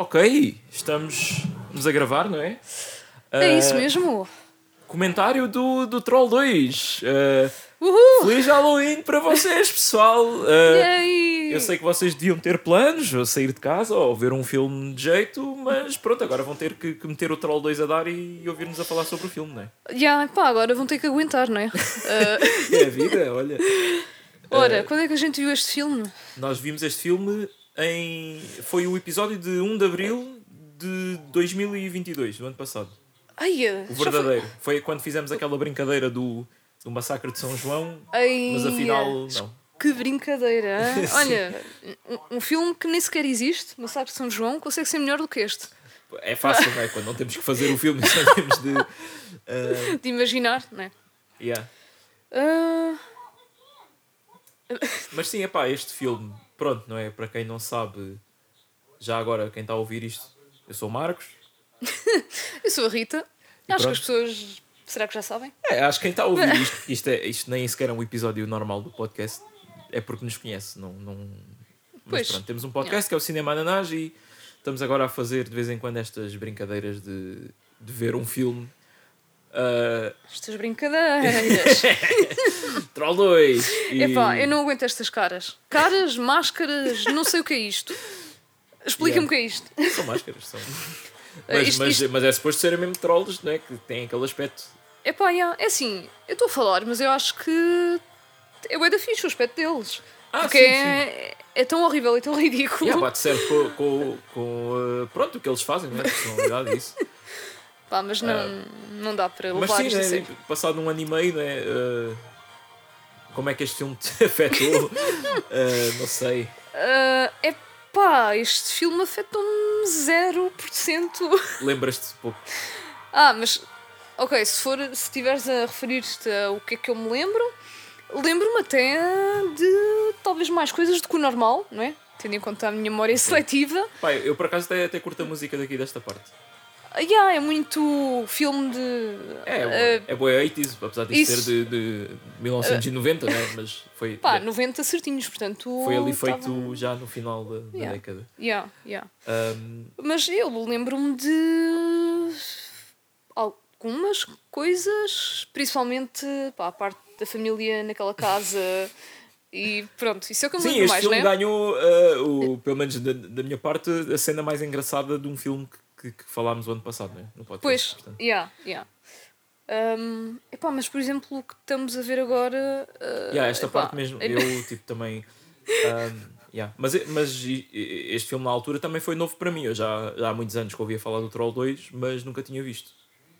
Ok, estamos, estamos a gravar, não é? É Ah, isso mesmo. Comentário do, do Troll 2. Ah, Uhul! feliz Halloween para vocês, pessoal. Yay! eu sei que vocês deviam ter planos, ou sair de casa, ou ver um filme de jeito, mas pronto, agora vão ter que, que meter o Troll 2 a dar e, ouvir-nos a falar sobre o filme, não é? Ya, pá, agora vão ter que aguentar, não é? Ah, É a vida, olha. ora, quando é que a gente viu este filme? Nós vimos este filme em. Foi o episódio de 1 de abril de 2022, do ano passado. Ai, O verdadeiro. Foi quando fizemos aquela brincadeira do, do massacre de São João, Foi... Ai, mas afinal não. Que brincadeira! Olha, um, um filme que nem sequer existe, Massacre de São João, consegue ser melhor do que este. É fácil, não é? Quando não temos que fazer o filme, só temos de. ah, De imaginar, não é? yeah. Ah, Mas sim, é pá, este filme, pronto, não é? Para quem não sabe, já agora, quem está a ouvir isto, eu sou o Marcos. eu sou a Rita. E Acho que pronto. as pessoas. Será que já sabem? É, acho que quem está a ouvir isto, isto, é, isto nem sequer é um episódio normal do podcast, é porque nos conhece. Não, não... Mas Pois. pronto, temos um podcast que é o Cinema Ananás e estamos agora a fazer de vez em quando estas brincadeiras de, de ver um filme. Estas brincadeiras. Troll 2! E... Epá, eu não aguento estas caras. Caras, máscaras, não sei o que é isto. Explica-me Yeah. o que é isto. São máscaras, são. Eh, Mas, isto- mas, isto- mas é suposto serem mesmo trolls, não é? Que têm aquele aspecto. Epá, yeah, é assim, eu estou a falar, mas eu acho que é bué da fixe o aspecto deles. Ah, porque sim, é, é tão horrível e tão ridículo. Yeah, bate certo com, com, com uh, pronto, o que eles fazem, né? personalidade disso. Pá, mas não, não dá para Ah. Mas levar sim, isto a né? sério. passado um ano e meio, né? uh, como é que este filme te afetou? Uh, não sei. Ah, epá, este filme afetou-me 0%. Lembras-te pouco? Ah, mas ok, se for se estiveres a referir-te a o que é que eu me lembro, lembro-me até de talvez mais coisas do que o normal, não é? Tendo em conta a minha memória seletiva. Pai, eu por acaso até, até curto a música daqui desta parte. Ah, yeah, é muito filme de. É, ah, é boa 80s, apesar de isso. ser de, de 1990, né? Mas foi, pá, 90 certinhos, portanto. foi ali tava- feito já no final da, da Yeah. década. Yeah, yeah. Um, Mas eu lembro-me de algumas coisas, principalmente pá, a parte da família naquela casa e pronto, isso é o que eu me Sim, lembro este mais, filme né? ganhou, uh, o, pelo menos da, da minha parte, a cena mais engraçada de um filme que, que, que falámos o ano passado, né? no podcast. Pois, portanto. yeah, yeah. Um, epá, mas por exemplo, o que estamos a ver agora. uh, Yeah, esta epá, parte mesmo, é- eu tipo também. um, yeah. Mas, mas este filme na altura também foi novo para mim. Eu já, já há muitos anos que ouvia falar do Troll 2, mas nunca tinha visto.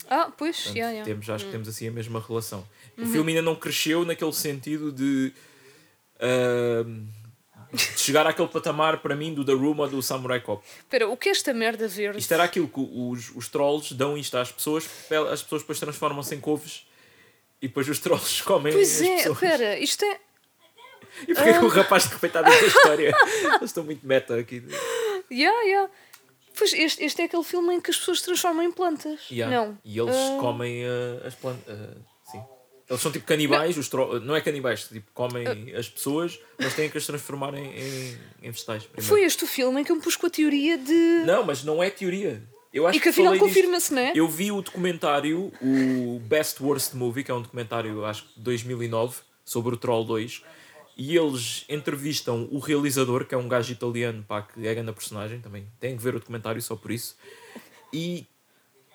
Ah, pois, Portanto, yeah, yeah. Temos, acho que temos assim a mesma relação. O Uhum. filme ainda não cresceu naquele sentido de, de chegar àquele patamar para mim do The Room ou do Samurai Cop. Espera, o que é esta merda verde? Isto era aquilo que os, os trolls dão isto às pessoas, as pessoas depois transformam-se em couves e depois os trolls comem Pois as é, pessoas. espera, isto é. E porquê que o rapaz de repente está a história? Eles estão muito meta aqui. Yeah, yeah. Pois este, este é aquele filme em que as pessoas se transformam em plantas. Yeah. Não. E eles Ah, comem uh, as plantas. sim. Eles são tipo canibais, os tro... não é canibais, tipo, comem Ah. as pessoas, mas têm que as transformar em, em, em vegetais. primeiro. Foi este o filme em que eu me pus com a teoria de. Não, mas não é teoria. Eu acho e que afinal falei disto. confirma-se, não é? Eu vi o documentário, o Best Worst Movie, que é um documentário, acho que de 2009, sobre o Troll 2, e eles entrevistam o realizador, que é um gajo italiano, pá, que é grande personagem também. Tem que ver o documentário só por isso. E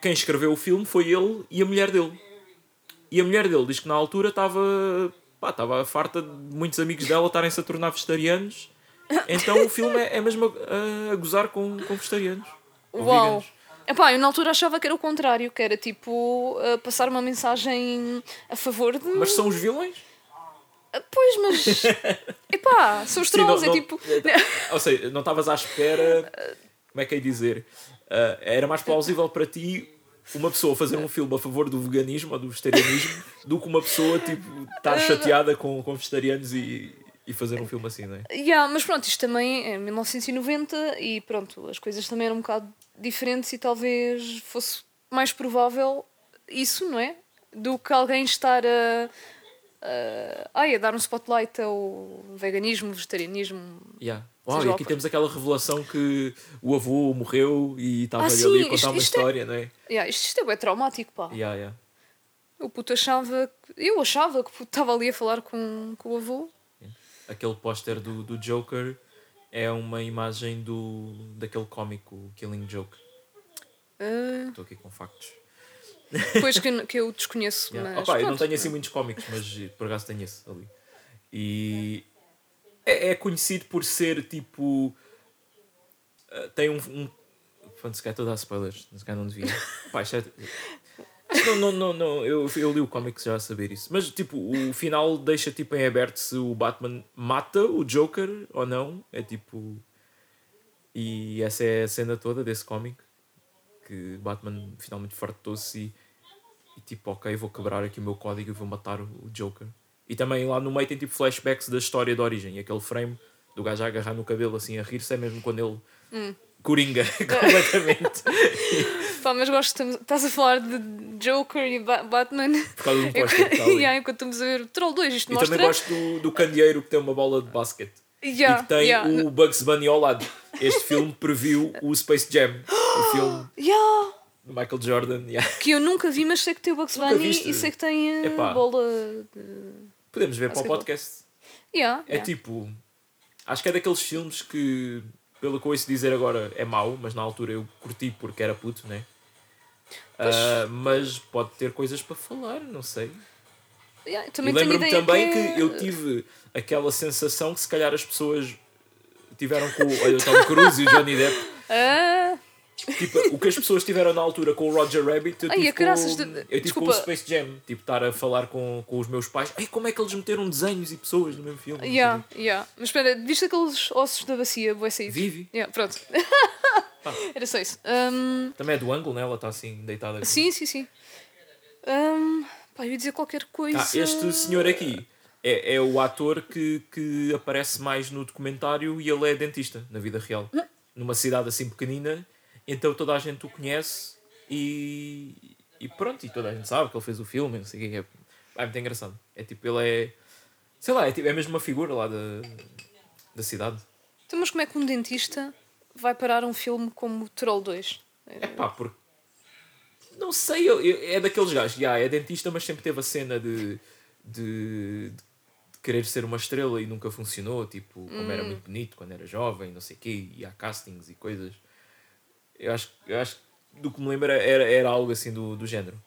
quem escreveu o filme foi ele e a mulher dele. E a mulher dele diz que na altura estava pá, estava farta de muitos amigos dela estarem-se a tornar vegetarianos. Então o filme é, é mesmo a, a gozar com, com vegetarianos. Uau! veganos. Epá, eu na altura achava que era o contrário, que era tipo uh, passar uma mensagem a favor de. Mas são os vilões? Ah, Pois, mas. Epá, são os Sim, não- trolls, é não- tipo. Ou seja, não estavas à espera. Como é que é dizer? Ah, era mais plausível para ti uma pessoa fazer um filme a favor do veganismo ou do vegetarianismo do que uma pessoa tipo, estar chateada com, com vegetarianos e, e fazer um filme assim, não é? Yeah, mas pronto, isto também é 1990 e pronto, as coisas também eram um bocado diferentes e talvez fosse mais provável isso, não é? Do que alguém estar a, ah, ai, a dar um spotlight ao veganismo, vegetarianismo. Yeah. E lá aqui temos aquela revelação que o avô morreu e estava Ah, ali a contar isto- uma isto é- história, não é? Yeah, isto, isto é bem traumático, pá. Yeah, yeah. O puto achava. Eu achava que estava ali a falar com, com o avô. Aquele póster do, do Joker é uma imagem do, daquele cómico Killing Joke. Ah, Estou aqui com factos. Pois que, eu- que eu desconheço, Yeah. mas. Opa, eu não tenho assim muitos cómicos, mas por acaso tenho esse ali. E é, é conhecido por ser tipo. eh, tem um. um pronto, se calhar estou a dar spoilers, se calhar não devia. Pá, isto é- não, não, não, não, eu, eu li o cómic já a saber isso. Mas tipo, o final deixa tipo em aberto se o Batman mata o Joker ou não. É tipo. E essa é a cena toda desse cómic. Que Batman finalmente fartou-se e e tipo, ok, vou quebrar aqui o meu código e vou matar o Joker. E também lá no meio tem tipo flashbacks da história de origem. E aquele frame do gajo a agarrar no cabelo assim a rir-se é mesmo quando ele Hum. coringa completamente. Pá, mas gosto, estás a falar de Joker e Ba- Batman. por causa do póster que yeah, enquanto estamos a ver o Troll 2, isto E mostra. também gosto do, do candeeiro que tem uma bola de basquete. Yeah, e que tem yeah. o Bugs Bunny ao lado. Este filme previu o Space Jam. o filme Yeah, do Michael Jordan. yeah. que eu nunca vi, mas sei que tem o Bugs Bunny e sei que tem a Epá. bola. De... Podemos ver para o Basquetebol. podcast. Yeah, É yeah. tipo. Acho que é daqueles filmes que, pelo que eu ouço dizer agora, é mau, mas na altura eu curti porque era puto, né? Ah, mas pode ter coisas para falar, não sei. Yeah, E lembro-me também que, é- que eu tive aquela sensação que se calhar as pessoas tiveram com o olha, o Tom Cruise e o Johnny Depp. Ah, Tipo, o que as pessoas tiveram na altura com o Roger Rabbit, eu Ai, tive, a com, de- eu tive com o Space Jam. Tipo, estar a falar com, com os meus pais. Ai, como é que eles meteram desenhos e pessoas no mesmo filme? Yeah, yeah. Mas espera, viste aqueles ossos da bacia, vou sair. Vive. Yeah, pronto. Ah. Era só isso. Um, Também é do ângulo, né? Ela está assim, deitada. aqui. sim, sim, sim. Um, pá, eu ia dizer qualquer coisa. Ah, este senhor aqui é, é o ator que, que aparece mais no documentário e ele é dentista na vida real. Numa cidade assim pequenina, então toda a gente o conhece e, e pronto, e toda a gente sabe que ele fez o filme, não sei o que é. É muito engraçado. É tipo, ele é. Sei lá, é, tipo, é mesmo uma figura lá da, da cidade. Então, mas como é que um dentista vai parar um filme como Troll 2? É pá, porque. Não sei, eu- eu- é daqueles gajos, já, é dentista, mas sempre teve a cena de, de, de querer ser uma estrela e nunca funcionou. Tipo, como era muito bonito quando era jovem, não sei o quê, e há castings e coisas. Eu acho, eu acho que do que me lembro era, era algo assim do, do género.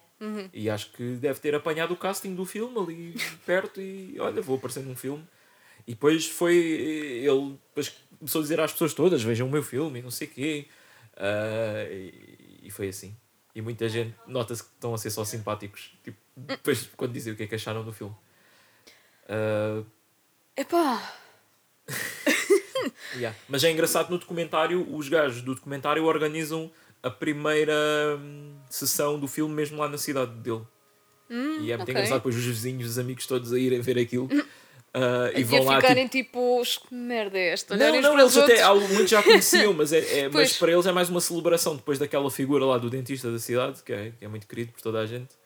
E acho que deve ter apanhado o casting do filme ali perto e olha, vou aparecer num filme. E depois foi. Ele depois começou a dizer às pessoas todas: vejam o meu filme e não sei o quê. Ah, e, e foi assim. E muita gente nota-se que estão a ser só simpáticos. Tipo, depois quando dizem o que é que acharam do filme. Ah, Epá, yeah. Mas é engraçado no documentário, os gajos do documentário organizam a primeira hum, sessão do filme mesmo lá na cidade dele. e é muito ok. engraçado depois os vizinhos, os amigos todos a irem ver aquilo. ah, e e vão lá ficarem tipo, "Os- que merda é esta? Não, não, eles até, muitos já conheciam, mas, é, é- mas para eles é mais uma celebração depois daquela figura lá do dentista da cidade, que é, que é muito querido por toda a gente,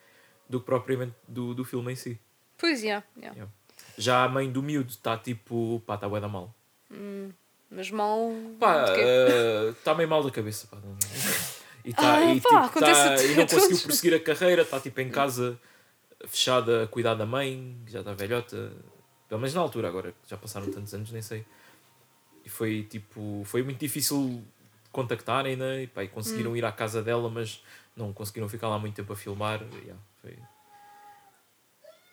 do que propriamente do, do filme em si. Pois, já, já. Yeah. Já a mãe do miúdo está tipo, pá, está bué da mal. Mas mal. Pá, de quê? está meio mal da cabeça, pá. não- E, tá, Ah, e, pá, tipo, tá- a e não conseguiu prosseguir a carreira, está tipo em casa fechada a cuidar da mãe, que já está velhota. Pelo menos na altura, agora já passaram tantos anos, nem sei. E foi tipo, foi muito difícil contactarem, né? E, pá, e Hum. conseguiram ir à casa dela, mas não conseguiram ficar lá muito tempo a filmar. E, yeah, foi...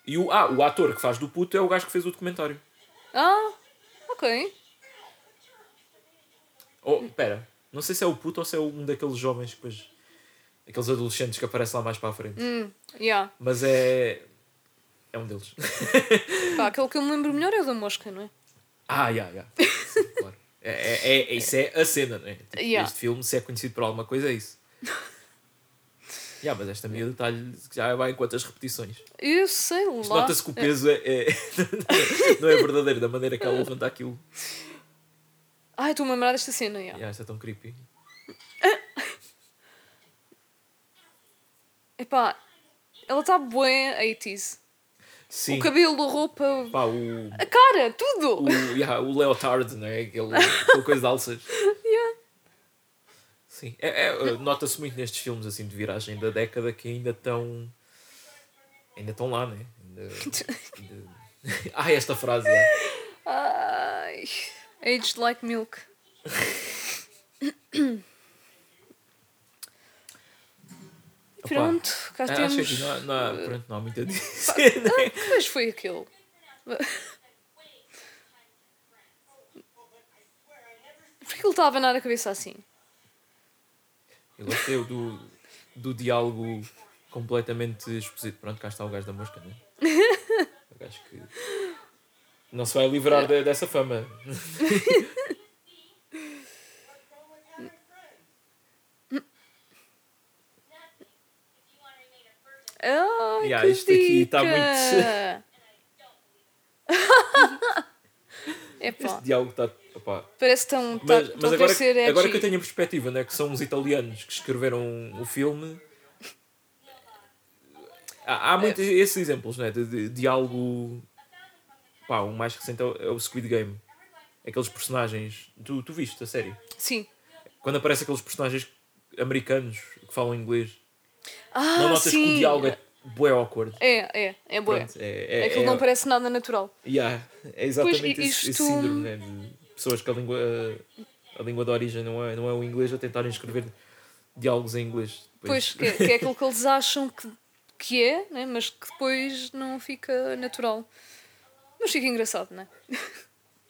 e o, ah, o ator que faz do puto é o gajo que fez o documentário. Ah, ok. Oh, pera, não sei se é o puto ou se é um daqueles jovens que depois. Aqueles adolescentes que aparecem lá mais para a frente. Hum, já. Mas é. É um deles. Pá, aquele que eu me lembro melhor é o da mosca, não é? ah, já, já. Sim, claro. É, é, é, isso é a cena, não é? Tipo, Yeah. Este filme, se é conhecido por alguma coisa, é isso. Já, mas esta miúda está-lhe. Já vai em quantas repetições? Eu sei lá. Nota-se que o peso é, é- não é verdadeiro, da maneira que ela levanta aquilo. Ai, estou-me a lembrar desta cena. Yeah, isto é tão creepy. Epá, ela está bué 80s. Sim. O cabelo, a roupa, Pá, o, a cara, tudo. o, yeah, o Leotard, né? Aquele, aquela coisa de alças. Yeah. Sim. É, é, Nota-se muito nestes filmes assim de viragem da década que ainda estão. Ainda estão lá, né? Ainda, ainda... ah, esta frase. É. Ai, aged like milk. Pronto, cá Ah, temos. Acho que não há, não há- pronto, não há muito a dizer. né? Mas foi aquele. Porquê que ele estava a abanar a cabeça assim? Eu gostei do, do diálogo completamente exposito. Pronto, cá está o gajo da mosca, né? O gajo que não se vai livrar de- dessa fama. Ai, Yeah, que isto aqui tá dica! Epá, Este diálogo está. opá. parece tão. Tá, Mas, mas a agora, edgy. agora que eu tenho a perspectiva, né, que são os italianos que escreveram o filme, há, há muitos esses exemplos né, de, de diálogo. Pá, o mais recente é o, é o Squid Game. Aqueles personagens. Tu, tu viste a série? Sim. Quando aparecem aqueles personagens americanos que falam inglês, Ah, não notas sim. que o diálogo é bué awkward. É, é, é boa. Pronto, é, é, Aquilo é, não parece nada natural. yeah, é exatamente Pois, esse, esse isto- síndrome né, de pessoas que a língua, a língua de origem não é, não é o inglês a tentarem escrever diálogos em inglês. Pois, que, que é aquilo que eles acham que, que é, né? mas que depois não fica natural. Mas fica engraçado, não é?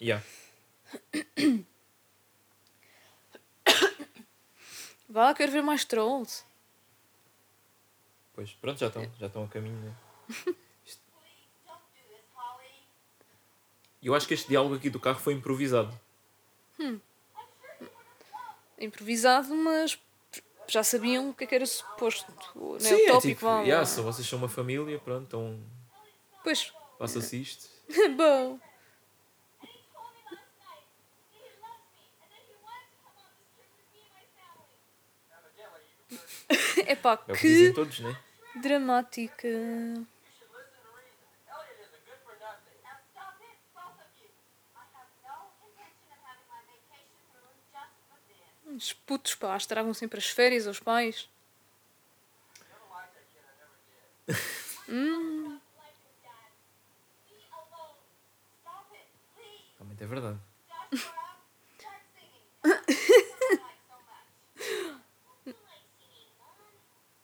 Yeah. Vá, quero ver mais trolls. Pois, pronto, já estão, já estão a caminho. Né? Eu acho que este diálogo aqui do carro foi improvisado. Improvisado, mas já sabiam o que é que era suposto. Né? Sim, o é tópico, tipo, vá, yeah, se vocês são uma família, pronto, então Pois, faça-se isto. bom. Epá, É o que dizem que todos, né? dramática. Os putos, pá, estragam sempre as férias aos pais. Realmente é verdade.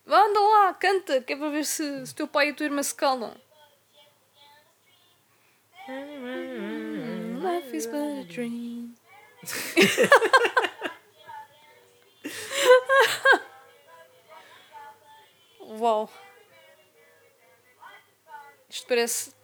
Vá, anda lá, canta, que é para ver se, se teu pai e a tua irmã se calam. Life is but a dream. Uau. Isto parece.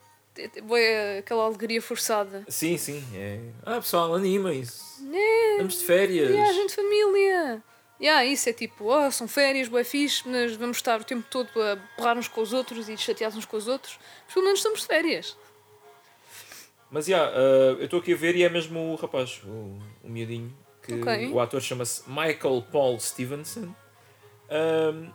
Foi aquela alegria forçada. Sim, sim. É... Ah, pessoal, animem-se. É, Vamos de férias. viagem de família. Yeah, isso é tipo, oh, são férias, boé fixe, mas vamos estar o tempo todo a borrar uns com os outros e chateados uns com os outros. Mas pelo menos estamos de férias. Mas já, ah, eu estou aqui a ver e é mesmo o rapaz, o, o miudinho, que Ok. o ator chama-se Michael Paul Stevenson. Ahm,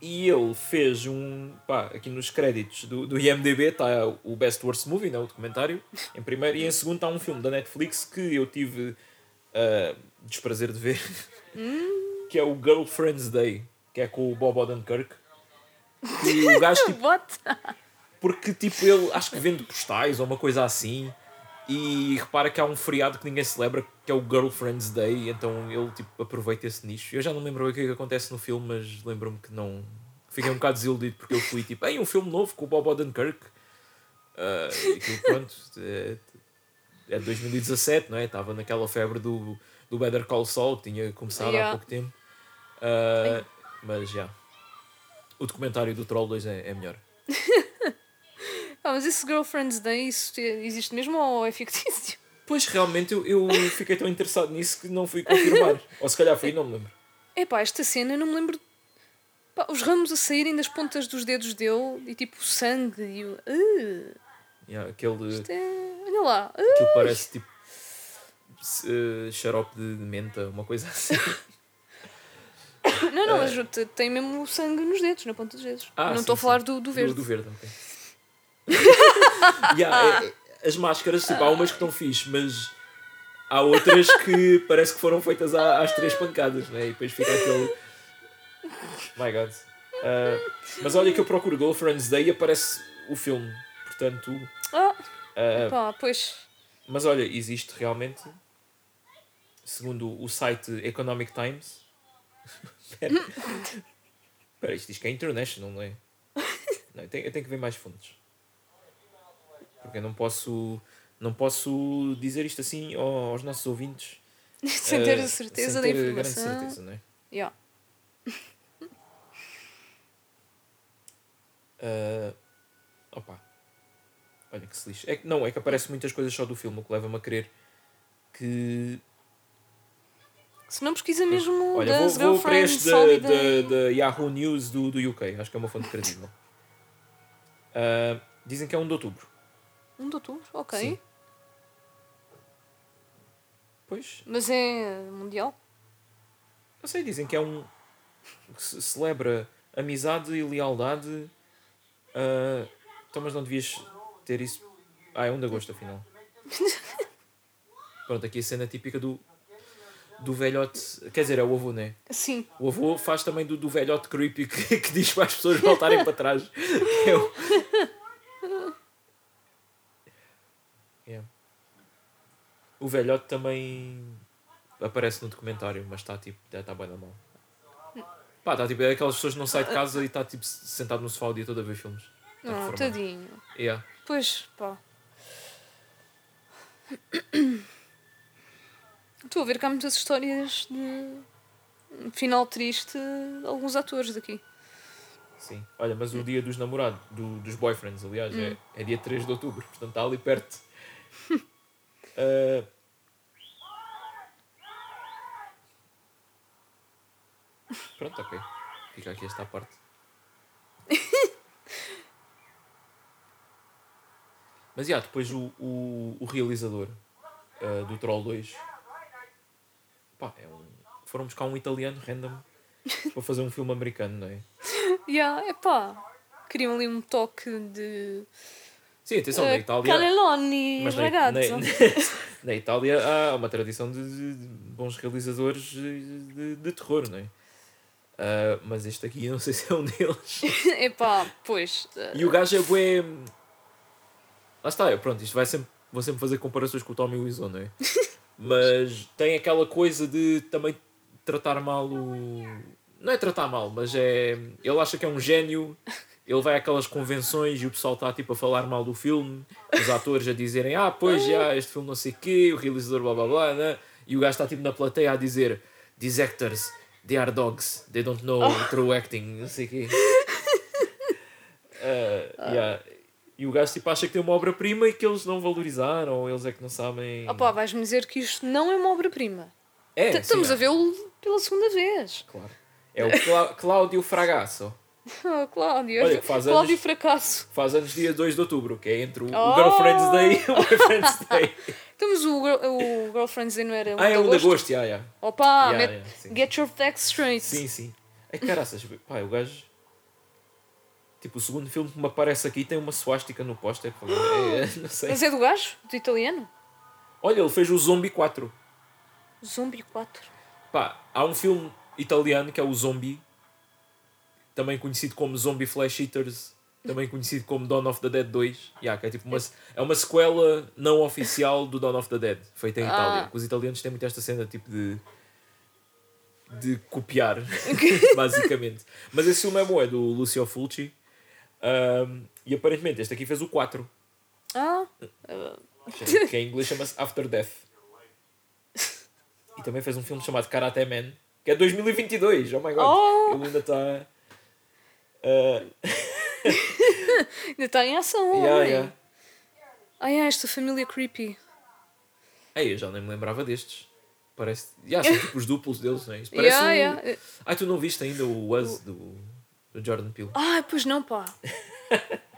e ele fez um. Pá, aqui nos créditos do, do IMDB está o Best Worst Movie, né, o documentário, em primeiro, e em segundo está um filme da Netflix que eu tive ah, desprazer de ver, que é o Girlfriend's Day, que é com o Bob Odenkirk. Que o gajo tipo, porque tipo ele acho que vende postais ou uma coisa assim e repara que há um feriado que ninguém celebra que é o Girlfriend's Day então ele tipo aproveita esse nicho. Eu já não lembro bem o que é que acontece no filme mas lembro-me que não fiquei um bocado desiludido porque eu fui tipo ei um filme novo com o Bob Odenkirk. E aquilo pronto é, é de 2017 não é? Estava naquela febre do, do Better Call Saul que tinha começado Yeah. há pouco tempo. Ah, mas já. O documentário do Troll 2 é, é melhor Ah, mas esse Girlfriend's Day, isso te- existe mesmo ou é fictício? Pois realmente eu, eu fiquei tão interessado nisso que não fui confirmar. Ou se calhar fui, não me lembro. Epá, esta cena eu não me lembro. Pá, os ramos a saírem das pontas dos dedos dele e tipo o sangue e o. Uh, Yeah, aquele, é... Olha lá. Uh, aquilo parece tipo eh, xarope de, menta, uma coisa assim. não, não, mas te- tem mesmo o sangue nos dedos, na ponta dos dedos. Ah, não estou a falar do, do verde. Do, do verde, ok. Yeah, é- é- as máscaras, tipo, há umas que estão fixe, mas há outras que parece que foram feitas às três pancadas, né? E depois fica aquele. My God. Ah, mas olha que eu procuro Girlfriend's Day e aparece o filme. Portanto. Ah, ah, pá, pois. mas olha, existe realmente, segundo o site Economic Times. Espera, isto diz que é international, não é? Não, eu, tenho, eu tenho que ver mais fontes. Porque eu não posso, não posso dizer isto assim ao- aos nossos ouvintes. Sem ter eh, a certeza sem da ter grande informação. certeza, não é? Yeah. Ah, opa. Olha que se lixe. É que, não, é que aparece muitas coisas só do filme, o que leva-me a crer que Se não pesquisa mesmo Olha, vou, das vou para girlfriends este da, da, da Yahoo News do, do UK. Acho que é uma fonte credível. Ah, dizem que é 1 de outubro. Um de outubro, ok. Sim. Pois, Mas é mundial? não sei, dizem que é um. que se celebra amizade e lealdade. Ah, então, mas não devias ter isso. Ah, é 1 de agosto, afinal. Pronto, aqui a cena típica do. Do velhote. Quer dizer, é o avô, né? Sim. O avô faz também do, do velhote creepy que, que diz para as pessoas voltarem para trás. É o- O velhote também aparece no documentário, mas está tipo, já está bem na mão. Pá, está tipo, é aquelas pessoas que não saem de casa e está tipo sentado no sofá o dia todo a ver filmes. Tá Não, reformado. tadinho. Yeah. Pois, pá. Estou a ver que há muitas histórias de final triste de alguns atores daqui. Sim. Olha, mas o dia dos namorados, do- dos boyfriends, aliás, é, é dia 3 de outubro, portanto está ali perto. Ah, Pronto, ok. Fica aqui esta parte. Mas já, depois o, o, o realizador ah, do Troll 2 pá, é um, foram buscar um italiano random para fazer um filme americano, não é? Yeah, epá. Queriam ali um toque de. Sim, atenção, na eh, Itália. Cannelloni, Mas na, na, na Itália há uma tradição de, de- bons realizadores de, de, de terror, não é? Ah, mas este aqui eu não sei se é um deles. Epá, pois. eh, E o gajo é bué. Lá está, pronto, isto vai sempre. Vou sempre fazer comparações com o Tommy Wiseau, não é? Mas tem aquela coisa de também tratar mal o. Não é tratar mal, mas é. Ele acha que é um gênio, ele vai àquelas convenções e o pessoal está tipo a falar mal do filme, os atores a dizerem, ah, pois já, este filme não sei o quê, o realizador blá blá blá, né? e o gajo está tipo na plateia a dizer, these actors, they are dogs, they don't know true acting, não sei o quê. Ah, yeah. E o gajo tipo, acha que tem uma obra-prima e que eles não valorizaram, ou eles é que não sabem. Opá, vais-me dizer que isto não é uma obra-prima. é, T- sim, Estamos é. a vê-lo pela segunda vez. Claro. É o Clá- Cláudio Fragasso. Oh, Cláudio. Olha, faz Cláudio anos- Fracasso. Faz anos dia 2 de outubro, que é entre o, o Oh! Girlfriend's Day e o Boyfriend's Day. Temos o, o Girlfriends Day, não era? ah, é um de agosto, já, já. Opa, Yeah, met- yeah, get your facts straight. Sim, sim. Ai, caraças, pá, o gajo. Tipo, o segundo filme que me aparece aqui tem uma suástica no póster. É, é, não sei. Mas é do gajo? Do italiano? Olha, ele fez o Zombie 4. Zombie 4. Pá, há um filme italiano que é o Zombie, também conhecido como Zombie Flash Eaters, também conhecido como Dawn of the Dead 2. Yeah, que é, tipo uma, é uma sequela não oficial do Dawn of the Dead, feita em Ah. Itália. Que os italianos têm muito esta cena tipo de. de copiar, basicamente. Mas esse filme é bom, é do Lucio Fulci. Um, e aparentemente este aqui fez o 4, Ah, que em inglês chama-se After Death. E também fez um filme chamado Karate Man, que é 2022. Oh my god! Oh! Ele ainda está. Uh, ainda está em ação, yeah, homem. yeah. Ai, ai, esta família creepy. Ei, eu já nem me lembrava destes. Parece. Yeah, são tipo os duplos deles, não é? Parece Yeah, um... yeah. Ai, tu não viste ainda o Us do, do Jordan Peele? Ai, pois não, pá.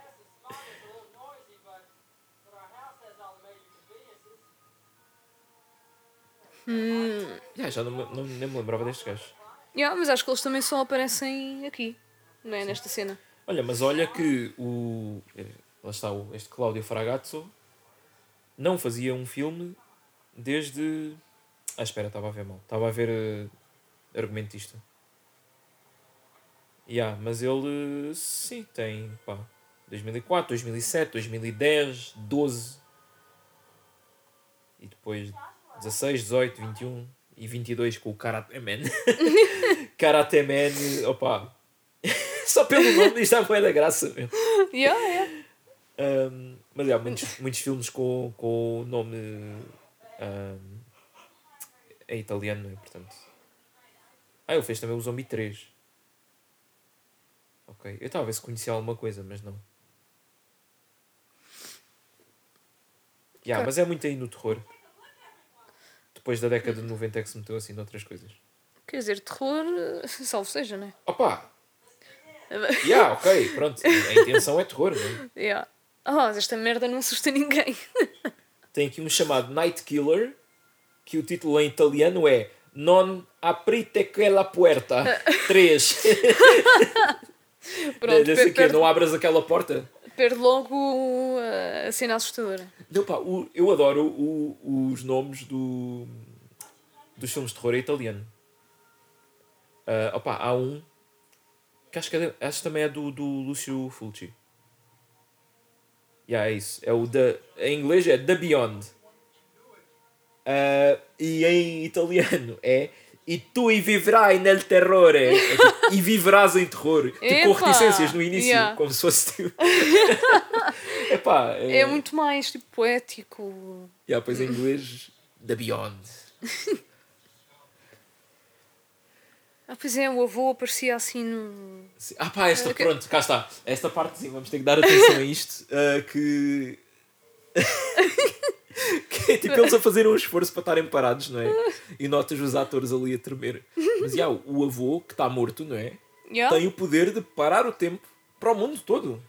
Yeah, já não, não, nem me lembrava destes gajos. Yeah, mas acho que eles também só aparecem aqui, não é? Nesta cena. Olha, mas olha que o. eh, lá está, o- este Cláudio Fragazzo não fazia um filme desde. Ah, espera, estava a ver mal. Estava a ver eh, argumentista. Yeah, mas ele eh, sim tem pá, 2004, 2007, 2010, 12 e depois 16, 18, 21 e 22 com o Karate Man. Karate Man, opa, só pelo nome isto é da graça mesmo. Yeah, yeah. Um, mas há muitos, muitos filmes com, com o nome um, é italiano, não é? Portanto. Ah, ele fez também o Zombie 3. Ok. Eu estava a ver se conhecia alguma coisa, mas não. Yeah. Mas é muito aí no terror. Depois da década de 90 é que se meteu assim noutras coisas. Quer dizer, terror, eh, salvo seja, né? Opa! Yeah, ok, pronto. A intenção é terror, não é? Yeah. Ah, mas esta merda não assusta ninguém. tem aqui um chamado Night Killer, que o título em italiano é Non aprite quella puerta 3. Pronto, per- perde, Não abras aquela porta? perde logo uh, a cena assustadora. Não, pá, o- eu adoro o- os nomes do, dos filmes de terror em italiano. Ah, opa, há um que acho que, é, acho que também é do, do Lúcio Fulci. Yeah, é isso. É o the, em inglês é The Beyond. Ah, e em italiano é E tu e vivrai nel terrore. É tipo, e viverás em terror. Tipo, com reticências no início. Yeah. Como se fosse tipo. Epá, é, É muito mais tipo poético. Yeah, pois em inglês, The Beyond. Ah, pois é, o avô aparecia assim no. Sim. Ah pá, esta, Ok. pronto, cá está. Esta parte sim, vamos ter que dar atenção a isto. ah, que. que é tipo eles a fazerem um esforço para estarem parados, não é? E notas os atores ali a tremer. Mas yeah, o avô, que está morto, não é? Yeah? Tem o poder de parar o tempo para o mundo todo.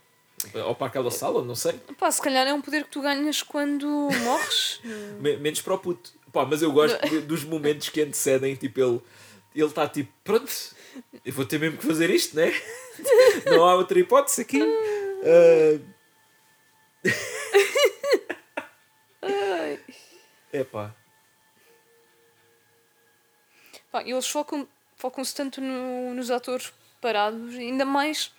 Ou para aquela sala, não sei. Pá, se calhar é um poder que tu ganhas quando morres. Me- menos para o puto. Pá, mas eu gosto dos momentos que antecedem, tipo, ele ele está tipo, pronto, eu vou ter mesmo que fazer isto, né? Não há outra hipótese aqui. Ai. Epá, Pá, eles focam- focam-se tanto no- nos atores parados, ainda mais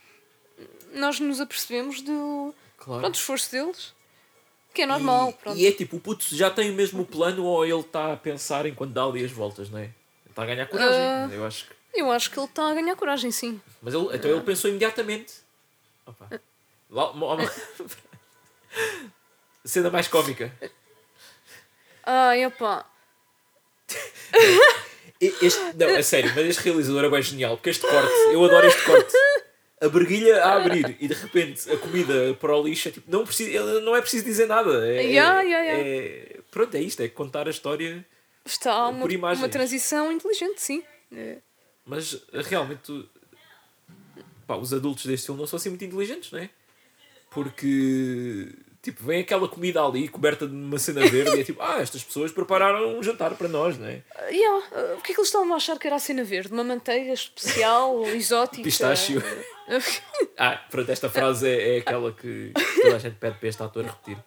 nós nos apercebemos do claro. pronto, esforço deles. Que é normal, e, e é tipo, o puto já tem o mesmo plano ou ele está a pensar enquanto dá ali as voltas, não é? Está a ganhar coragem, Ah. eu acho que. Eu acho que ele está a ganhar coragem, sim. Mas ele, então ele pensou imediatamente. Opa. Lá- mo- Cena mais cómica. Ai, opá. E- Este, não, é sério, mas este realizador é bem genial, porque este corte, eu adoro este corte. A briguilha a abrir e de repente a comida para o lixo é tipo, não, precisa, não é preciso dizer nada. É, Yeah, yeah, yeah. é- pronto, é isto, é contar a história. Está uma, uma transição inteligente, sim. É. Mas realmente tu- pá, os adultos deste filme não são assim muito inteligentes, não é? Porque tipo, vem aquela comida ali coberta de uma cena verde e é tipo, ah, estas pessoas prepararam um jantar para nós, não é? Ah, yeah, ah, Porquê que eles estavam a achar que era a cena verde? Uma manteiga especial, exótica? Pistácio. Ah, pronto, esta frase é, é aquela que toda a gente pede para este ator repetir.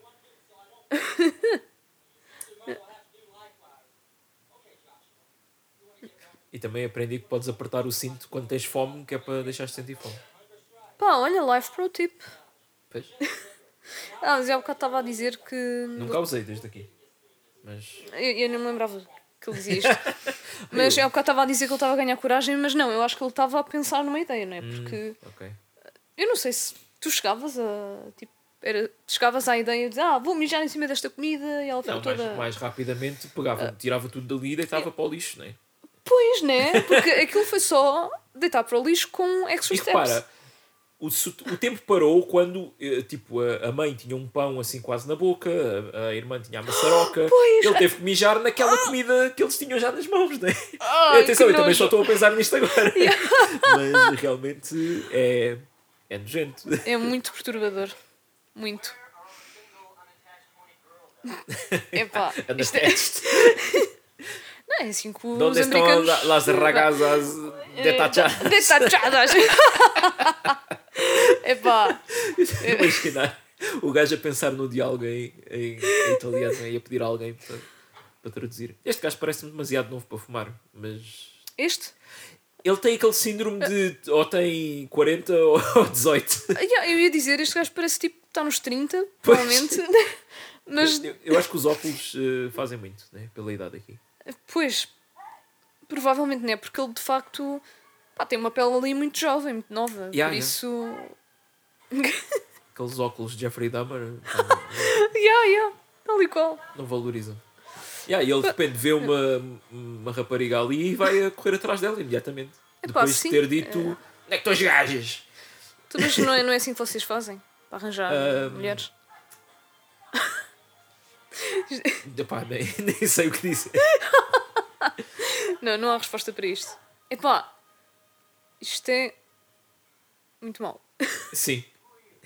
E também aprendi que podes apertar o cinto quando tens fome, que é para deixar-te sentir fome. Pá, olha, life pro tip. Pois, Ah, mas eu há bocado estava a dizer que. nunca usei desde aqui. Mas Eu, eu não me lembrava que ele dizia isto. mas eu há bocado estava a dizer que ele estava a ganhar coragem, mas não, eu acho que ele estava a pensar numa ideia, não é? Porque ok. eu não sei se tu chegavas a. Tipo, era, chegavas à ideia de ah, vou mijar em cima desta comida e ela Não, ficou mais, toda. mais rapidamente pegava, tirava tudo dali e deitava para o lixo, não é? Pois, né? Porque aquilo foi só deitar para o lixo com extra E steps. repara, o, o tempo parou quando eh, tipo, a, a mãe tinha um pão assim quase na boca, a, a irmã tinha a maçaroca, Pois. ele teve que mijar naquela comida que eles tinham já nas mãos, é? Ai, Atenção, eu também só estou a pensar nisto agora. Mas realmente é, é nojento. É muito perturbador. Muito. Epá, isto é, Não é assim que os Onde estão la- las ragazas detachadas? Detachadas. Epá, Imaginar o gajo a pensar no diálogo em, em, em italiano e a pedir a alguém para, para traduzir. Este gajo parece-me demasiado novo para fumar, mas. Este? Ele tem aquele síndrome de ou tem 40 ou 18. Ah, yeah, eu ia dizer, este gajo parece tipo está nos 30, Pois. provavelmente. Mas, Eu, eu acho que os óculos eh, fazem muito, né? pela idade aqui. Pois, provavelmente não é, porque ele de facto pá, tem uma pele ali muito jovem, muito nova. Yeah, por yeah. isso. Aqueles óculos de Jeffrey Dahmer não, Yeah, yeah, tal e qual. não valorizam. Yeah, e ele de repente vê uma, uma rapariga ali e vai a correr atrás dela imediatamente. Epá, Depois sim. de ter dito: Onde é que estão as gajas? Tu, Mas não é, não é assim que vocês fazem para arranjar Ah, mulheres? Epá, nem, nem sei o que dizer. Não, não há resposta para isto. Epá, isto é muito mau. Sim,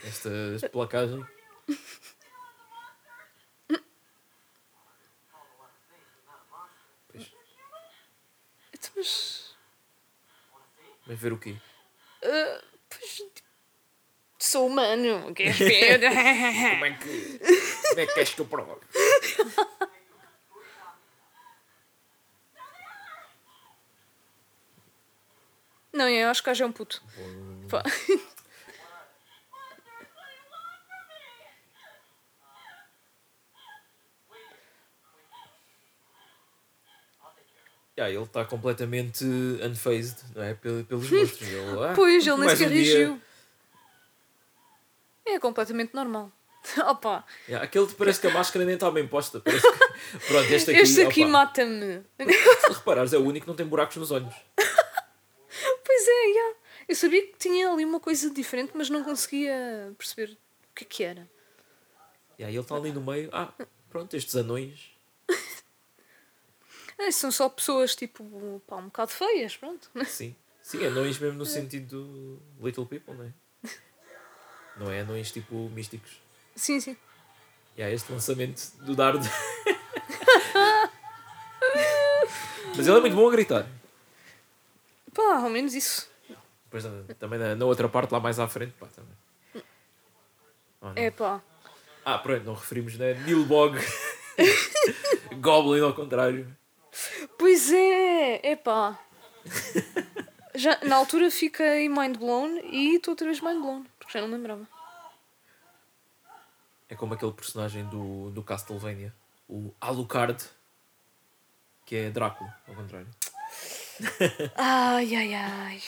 esta placagem. Então, Mas. mas ver o quê? ah, pois, sou humano, queres ver? Como é que, como é que queres que eu prove? não, eu acho que gajo é um puto. Pá. Yeah, ele está completamente unfazed, não é? Pel- Pelos monstros. Ele, ah, Pois, ele nem sequer dia. reagiu. É completamente normal. Opa, Yeah, aquele parece que a máscara nem está bem posta. Que... Pronto, este aqui, este aqui mata-me. se reparares, é o único que não tem buracos nos olhos. Pois é, já. Eu sabia que tinha ali uma coisa diferente, mas não conseguia perceber o que é que era. E aí ele está ali no meio. Ah, pronto, estes anões. É, são só pessoas tipo, pá, um bocado feias, pronto. Sim, sim, anões mesmo no sentido do Little People, não é? Não é anões tipo místicos. Sim, sim. E há este lançamento do dardo. Mas ele é muito bom a gritar. Pá, ao menos isso. Depois também na, na outra parte, lá mais à frente, pá, também. Oh. É pá. Ah, pronto, não referimos, né? Nilbog. Goblin ao contrário. Pois é, é pá. Já, na altura fiquei mind blown e estou outra vez mind blown, já não lembrava. É como aquele personagem do, do Castlevania, o Alucard, que é Drácula, ao contrário. Ai, ai, ai.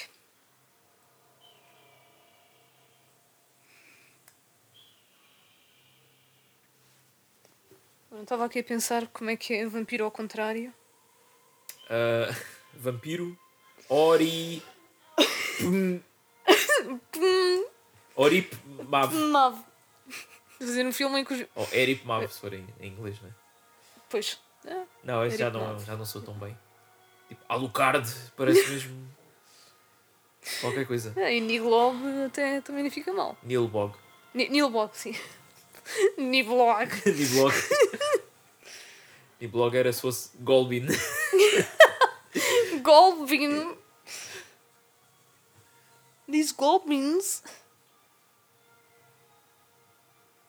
Eu estava aqui a pensar como é que é vampiro ao contrário. Ah, vampiro, Ori. Pum. Orip Mav. Mav. Fazer um filme em que os. Ou Erip Mav, se for em, em inglês, né? Pois. é. Não, esse já não, já não sou tão bem. Tipo, Alucard, parece mesmo. qualquer coisa. É, e Niglob até também não fica mal. Nilbog. Ni- Nilbog, sim. Niblog. Niblog. Niblog era se fosse Golbin. Golbin. These Golbins.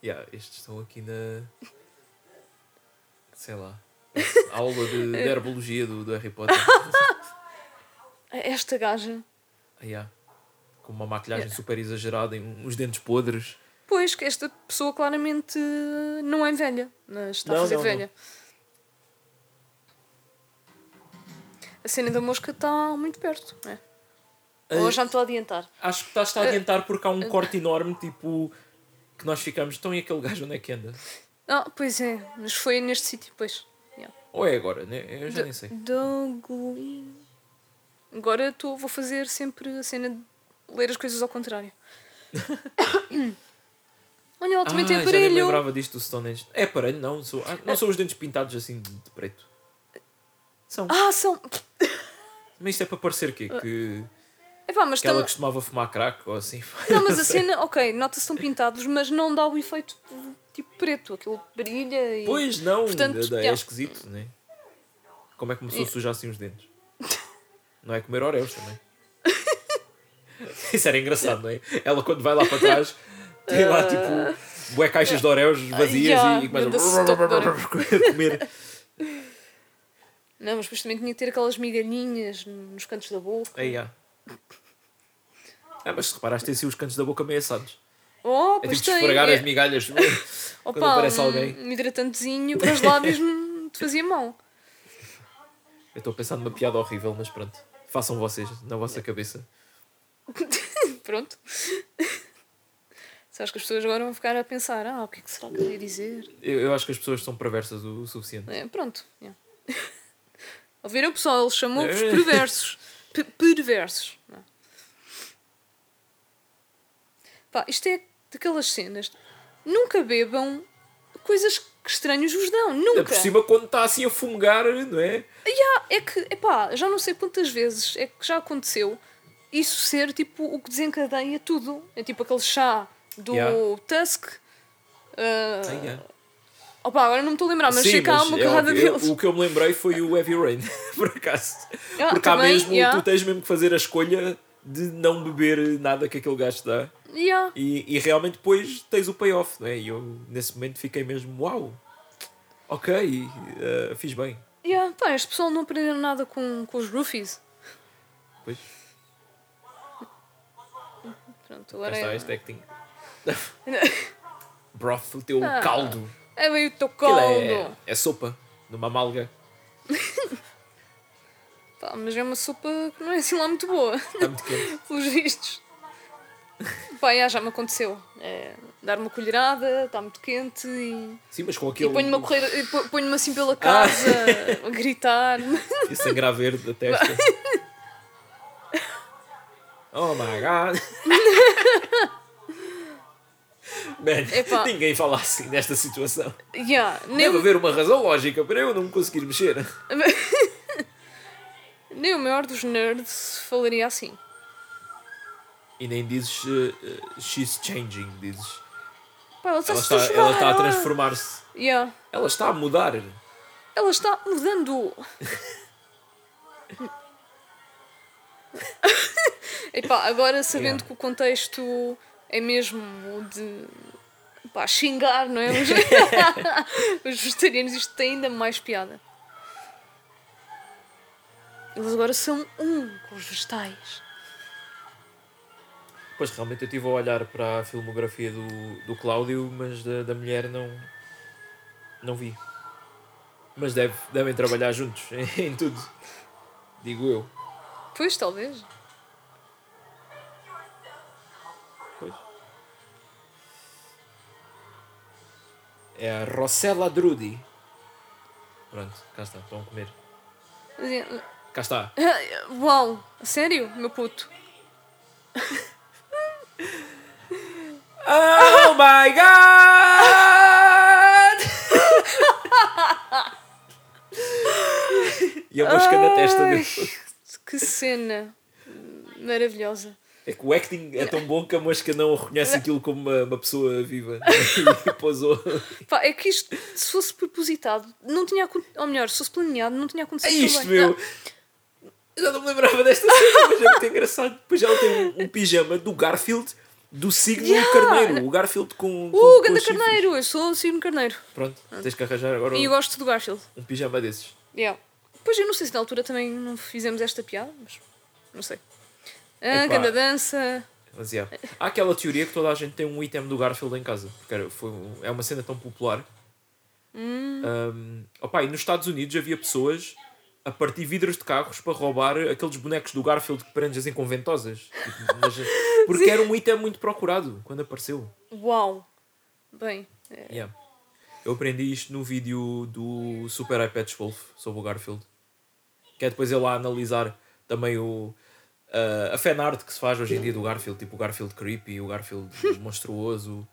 Yeah, estes estão aqui na. Sei lá. Aula de, de herbologia do, do Harry Potter. Esta gaja. Ah, yeah. Com uma maquilhagem super exagerada e uns dentes podres. Pois, que esta pessoa claramente não é velha, mas está Não, a fazer não, velha. A cena da mosca está muito perto, não é? Ou Ah, já me estou a adiantar. Acho que estás-te a adiantar porque há um corte enorme, tipo. Que nós ficamos. Então e aquele gajo onde é que anda? Ah, pois é, mas foi neste sítio, pois. Yeah. Ou é agora, né? Eu já nem sei. Douglas. Agora tô, vou fazer sempre a cena de ler as coisas ao contrário. Olha, ela também tem Ah, nem me aparelho. lembrava disto do Stonehenge. É aparelho, não. Sou, ah, não são os dentes pintados assim de, de preto. São. Ah, são. Mas isto é para parecer quê? Que, Epá, mas que ela tam- costumava fumar crack ou assim. Não, mas a cena, ok, nota-se estão pintados, mas não dá o efeito tipo preto, aquilo brilha e. Pois não, Portanto, é, é yeah. esquisito, né? Como é que começou a sujar assim os dentes? Não é comer oreos também. Isso era engraçado, não é? Ela quando vai lá para trás tem lá tipo bué caixas de Oreos vazias yeah, e, e começa a comer. Não, mas depois também tinha que ter aquelas migalhinhas nos cantos da boca. Aí, já. Ah, mas se reparaste, tem assim os cantos da boca meio assados. Oh, É tipo tem. esfregar as migalhas quando Opa, aparece um, alguém. um hidratantezinho para os lábios te fazia mal. Eu estou a pensar numa piada horrível, mas pronto. Façam vocês, na vossa cabeça. Pronto. Sabes que as pessoas agora vão ficar a pensar: ah, o que é que será que eu ia dizer? Eu, eu acho que as pessoas são perversas o, o suficiente. É, pronto. yeah. Ouviram, pessoal? Ele chamou-vos É. perversos. Perversos. Não. Pá, isto é daquelas cenas. Nunca bebam coisas que estranhos vos dão. Nunca. por cima, quando está assim a fumegar, não é? Yeah, é que, epá, já não sei quantas vezes é que já aconteceu isso ser tipo o que desencadeia tudo. É tipo aquele chá do Yeah. Tusk. ah, Ah, yeah. Opa, agora não me estou a lembrar, mas Sim, sei que há uma é. Eu- deles. o que eu me lembrei foi o Heavy Rain, por acaso. Ah, Porque há também, mesmo, yeah. tu tens mesmo que fazer a escolha de não beber nada que aquele gajo dá. Yeah. E, e realmente depois tens o payoff, não é? E eu nesse momento fiquei mesmo, uau, ok, eh, fiz bem. Yeah. Pá, este pessoal não aprenderam nada com, com os roofies. Pois, Pronto, agora está é, este acting. Broth, o teu Ah. caldo. É meio o teu Aquilo caldo. é, é sopa, numa malga. Pá, mas é uma sopa que não é assim lá muito boa, Está muito quente. pelos vistos. Pá, yeah, já me aconteceu. É, dar uma colherada, está muito quente e. Sim, mas com E aquele. ponho-me a correr, e po- ponho-me assim pela casa, a gritar. E sangrar verde da testa. Oh my god. Man, ninguém fala assim nesta situação. Yeah, nem, Deve haver uma razão lógica para eu não me conseguir mexer. nem o maior dos nerds falaria assim. E nem dizes eh, she's changing, dizes. Pá, ela está, Ela a está, ela está a transformar-se. Yeah. Ela está a mudar. Ela está mudando. Epá, agora sabendo Yeah. que o contexto é mesmo de pá, xingar, não é? Os, os vegetarianos, isto tem ainda mais piada. Eles agora são um com os vegetais. Pois realmente eu estive a olhar para a filmografia do, do Cláudio, mas da, da mulher não, não vi. Mas deve, devem trabalhar juntos em, em tudo. Digo eu. Pois, talvez. É a Rossella Drudi. Pronto, cá está, a comer. Cá está. Uau, sério, meu puto? Oh my god! e a mosca na testa dele. Que cena maravilhosa. É que o acting é tão bom que a mosca não reconhece aquilo como uma, uma pessoa viva. E pousou. Pá, é que isto, se fosse propositado, não tinha acontecido. Ou melhor, se fosse planeado, não tinha É acontecido. tão isto, meu! Eu já não me lembrava desta cena, mas é muito engraçado. Depois ela tem um, um pijama do Garfield do signo Yeah! carneiro. O Garfield com. Uh, com ganda carneiro! Eu sou o Signo Carneiro. Pronto, tens que arranjar agora E eu gosto do Garfield. um pijama desses. Yeah. Pois eu não sei se na altura também não fizemos esta piada, mas não sei. Ah, Epá. ganda dança. Mas yeah. Há aquela teoria que toda a gente tem um item do Garfield em casa. Porque era- foi, é uma cena tão popular. Hum. Um, opa, e nos Estados Unidos havia pessoas a partir vidros de carros para roubar aqueles bonecos do Garfield que prendes em conventosas. Tipo, porque era um item muito procurado quando apareceu. Uau! Bem, é, Yeah. Eu aprendi isto no vídeo do Super iPad Wolf sobre o Garfield. Que é depois ele a analisar também o, ah, a fanart que se faz hoje em dia do Garfield, tipo o Garfield creepy, o Garfield monstruoso.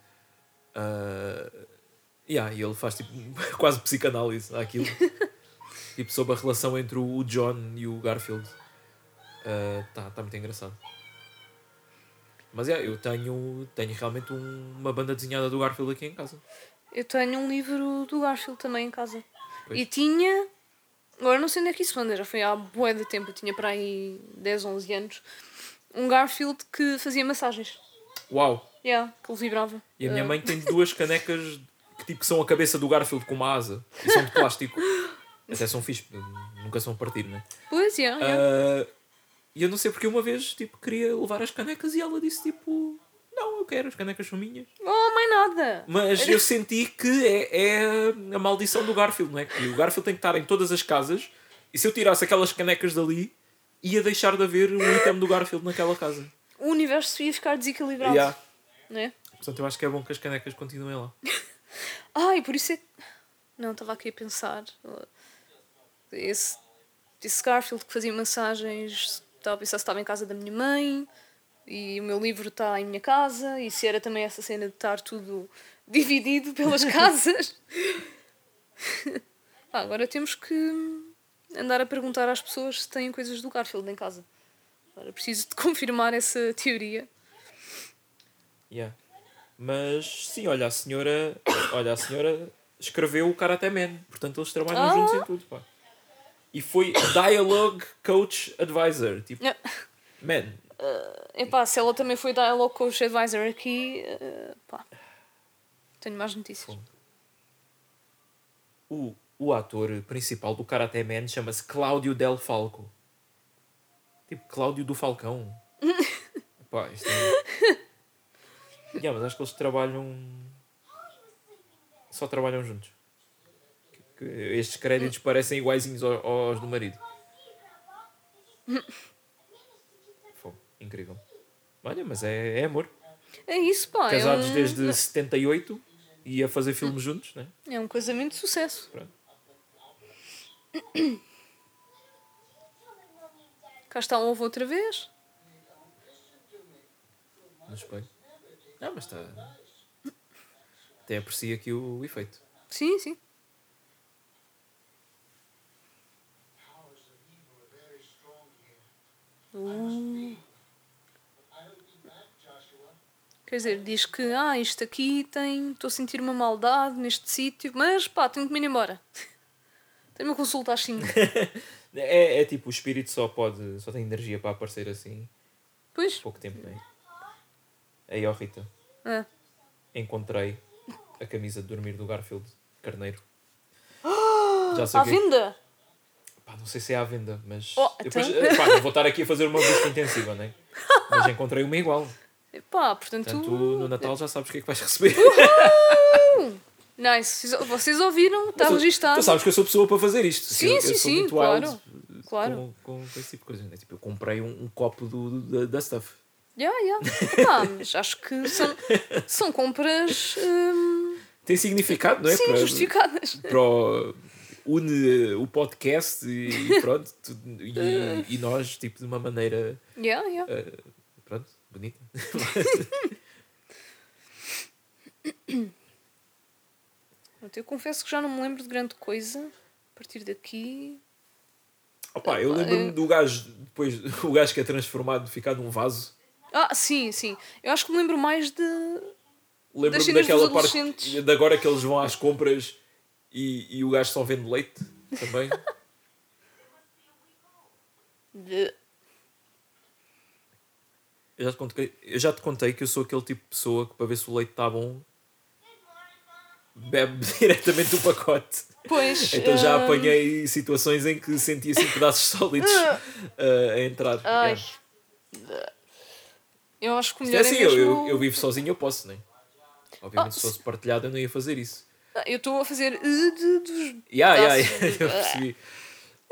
ah, yeah, e ele faz tipo quase psicanálise àquilo. tipo sobre a relação entre o John e o Garfield. Ah, tá, tá muito engraçado. Mas é, eu tenho, tenho realmente um- uma banda desenhada do Garfield aqui em casa. eu tenho um livro do Garfield também em casa. Pois. E tinha. Agora não sei onde é que isso anda, já foi há bué de tempo, eu tinha para aí 10, 11 anos. Um Garfield que fazia massagens. Uau! Yeah, que ele vibrava. E a minha Ah, mãe tem duas canecas que tipo que são a cabeça do Garfield com uma asa. E são de plástico. Até são fixe, nunca são partido, né? Pois, yeah, yeah. Ah, e eu não sei porque uma vez tipo, queria levar as canecas e ela disse tipo. Não, eu quero, as canecas são minhas. Oh, mais nada! Mas eu senti que é, é a maldição do Garfield, não é? Que o Garfield tem que estar em todas as casas e se eu tirasse aquelas canecas dali, ia deixar de haver um item do Garfield naquela casa. O universo ia ficar desequilibrado. Yeah. Né? Portanto, eu acho que é bom que as canecas continuem lá. Ai, por isso é. Não, estava aqui a pensar. Esse, esse Garfield que fazia massagens, estava a pensar se estava em casa da minha mãe e o meu livro está em minha casa e se era também essa cena de estar tudo dividido pelas casas. Ah, agora temos que andar a perguntar às pessoas se têm coisas do Garfield em casa. Agora preciso de confirmar essa teoria. Yeah. Mas sim, olha, a senhora. Olha, a senhora escreveu o Karate Man. Portanto, eles trabalham Ah. juntos em tudo, pá. E foi Dialogue Coach Advisor. Tipo, Ah, man, Epá, se ela também foi Dialogue Coach Advisor aqui, eh, pá, tenho mais notícias. o, o ator principal do Karate Man chama-se Cláudio Del Falco. Tipo, Cláudio do Falcão. Pá, isto é... Yeah, mas acho que eles trabalham. Só trabalham juntos. Estes créditos parecem iguaizinhos ao- aos do marido. Incrível. Olha, mas é, é amor. É isso, pá. Casados é um, desde 78 e a fazer filmes juntos, né? É um casamento de sucesso. Pronto. Cá está um ovo outra vez. No espelho. Ah, mas está. Até aprecia aqui o efeito. Sim, sim. Uh. Quer dizer, diz que ah, isto aqui tem. Estou a sentir uma maldade neste sítio, mas pá, tenho que me ir embora. Tenho uma consulta às 5. É, é tipo, o espírito só pode. só tem energia para aparecer assim Pois. pouco tempo, não é? Aí, ó Rita, Ah. encontrei a camisa de dormir do Garfield Carneiro. Já sei À o quê. venda! Pá, não sei se é à venda, mas. Oh, depois, então? pá, não vou estar aqui a fazer uma busca intensiva, não é? Mas encontrei uma igual. Pá, portanto. Portanto, no Natal já sabes o que é que vais receber. Nice. Vocês- ouviram? Está registado. Tu sabes que eu sou pessoa para fazer isto. Sim, eu, sim, eu sim, claro. Claro. Com, com, esse tipo de coisa. né? Tipo, eu comprei um, um copo do, do- da, stuff. Yeah, yeah. Epá, mas acho que são, são compras hum, Tem significado, não é? sim, para, justificadas. para o, une o podcast e, pronto. e, e nós, tipo, de uma maneira Yeah, yeah. eh, pronto, bonita. Eu confesso que já não me lembro de grande coisa. A partir daqui. Opa, eu lembro-me do gajo, depois, o gajo que é transformado, ficar num vaso. Ah, sim, sim. Eu acho que me lembro mais de. Lembro-me daquela parte de agora que eles vão às compras e, e o gajo só vende leite também. de... Eu já, te contei, eu já te contei que eu sou aquele tipo de pessoa que para ver se o leite está bom bebe diretamente do pacote. Pois. Então já hum, apanhei situações em que senti assim pedaços sólidos uh, a entrar. Ai. É. Eu acho que o é melhor é, assim, eu, mesmo. eu, eu vivo sozinho, eu posso, não é? Obviamente, Ah, se fosse partilhado, eu não ia fazer isso. Ah, Eu estou a fazer. Yeah, yeah, pedaços. yeah, eu percebi.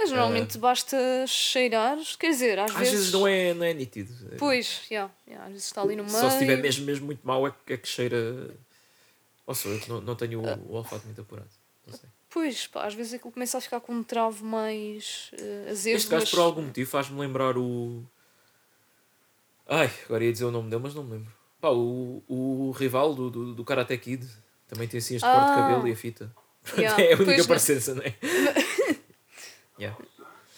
Mas normalmente basta cheirar. Quer dizer, às, Às vezes não é, não é nítido. Pois, yeah, yeah, às vezes está ali no meio. Só se estiver mesmo, mesmo muito mau é que, é que cheira. Ou sou eu que não, não tenho Ah. o, o olfato muito apurado. Não sei. Pois, pá, às vezes aquilo começa a ficar com um travo mais uh, azedo. Este gajo, mas- por algum motivo, faz-me lembrar o. Ai, agora ia dizer o nome dele, mas não me lembro. Pá, o, o rival do, do, do Karate Kid também tem assim este corte de Ah. cabelo e a fita. Yeah, é a única parecença, não é? yeah.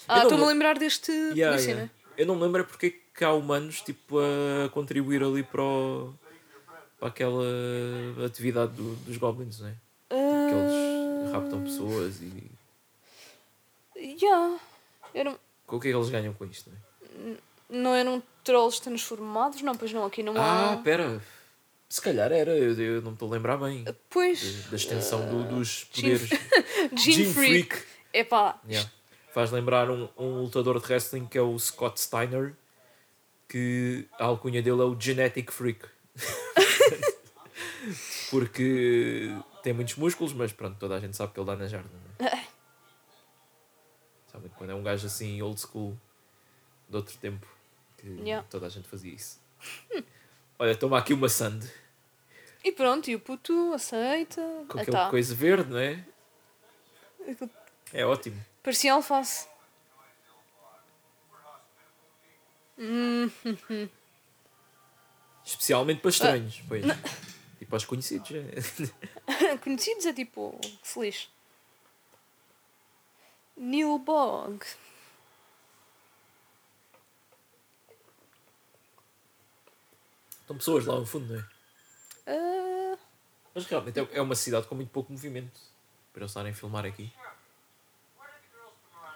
Ah, Eu não estou-me a me- lembrar deste. Yeah, da yeah. cena. Eu não me lembro porque é que há humanos tipo, a contribuir ali para, o- para aquela atividade do- dos goblins, não é? Que eles Ah, raptam pessoas e. Yeah. Eram, Com o que é que eles ganham com isto, não é? não eram trolls transformados? Não, pois não, aqui não Ah, há. pera. Se calhar era, eu, eu não me estou a lembrar bem Pois, da extensão do- dos Gene- poderes. Gene Freak. Epá, Yeah. Faz lembrar um, um lutador de wrestling que é o Scott Steiner, que a alcunha dele é o Genetic Freak. Porque tem muitos músculos, mas pronto, toda a gente sabe que ele dá na jarda. Não é? Sabe quando é um gajo assim old school de outro tempo que Yeah. toda a gente fazia isso. Olha, toma aqui uma sand e pronto, e o puto aceita. com aquele tá. coisa verde, não é? É ótimo. Parecia alface. Especialmente para estranhos, pois. E para os conhecidos. é. Conhecidos é tipo, lixe. Neil Bog. Estão pessoas lá no fundo, não é? Ah, Mas realmente é- é uma cidade com muito pouco movimento para eles estarem a filmar aqui.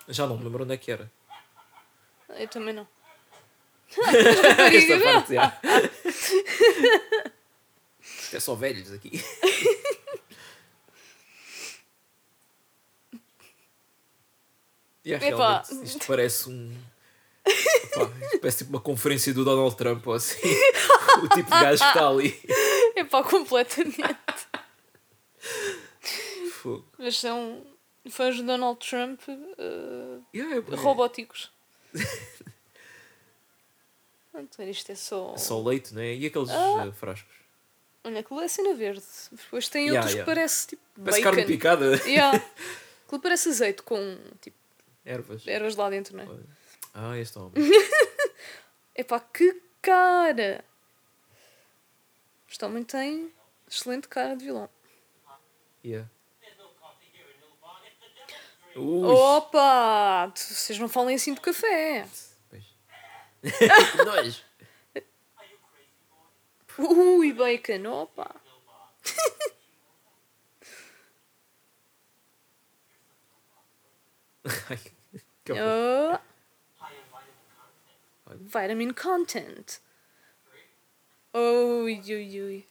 Já não me lembro onde é que era. eu também não. Esta parte já. É só velhos aqui. Yeah, Epá. realmente, isto parece um. Epá, isto parece tipo uma conferência do Donald Trump ou assim. o tipo de gajo que está ali. É pá, completamente. Fogo. Mas são fãs de Donald Trump ah, Yeah, é- robóticos. Isto é só. é só leite, não é? E aqueles Ah. eh, frascos? Olha, aquilo é cena verde. Depois tem Yeah, outros yeah. que parece tipo. Parece bacon. carne picada. Yeah. Aquilo parece azeite com tipo Ervas. ervas lá dentro, não é? Ah, este homem. Epá, que cara! Este homem tem excelente cara de vilão. Yeah. Oh! Ui, Opa! Vocês não falem assim do café. que nojo. Ui, bacon, opa! Oh. Vitamin content. Ui, ui, ui.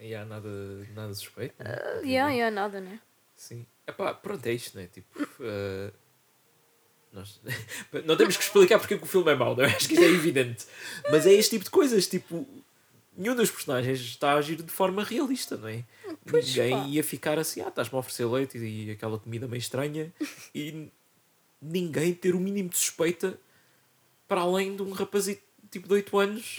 Yeah, nada, nada suspeito. né? Uh, yeah, yeah, nada, né? Sim. Epá, pronto, é isto, né? Tipo, eh, nós... não temos que explicar porque é que o filme é mau, não é? Acho que isso é evidente. Mas é este tipo de coisas, tipo, nenhum dos personagens está a agir de forma realista, não é? Pois, Ninguém pá. ia ficar assim, ah, estás-me a oferecer leite e aquela comida meio estranha e ninguém ter o mínimo de suspeita para além de um rapazito tipo de 8 anos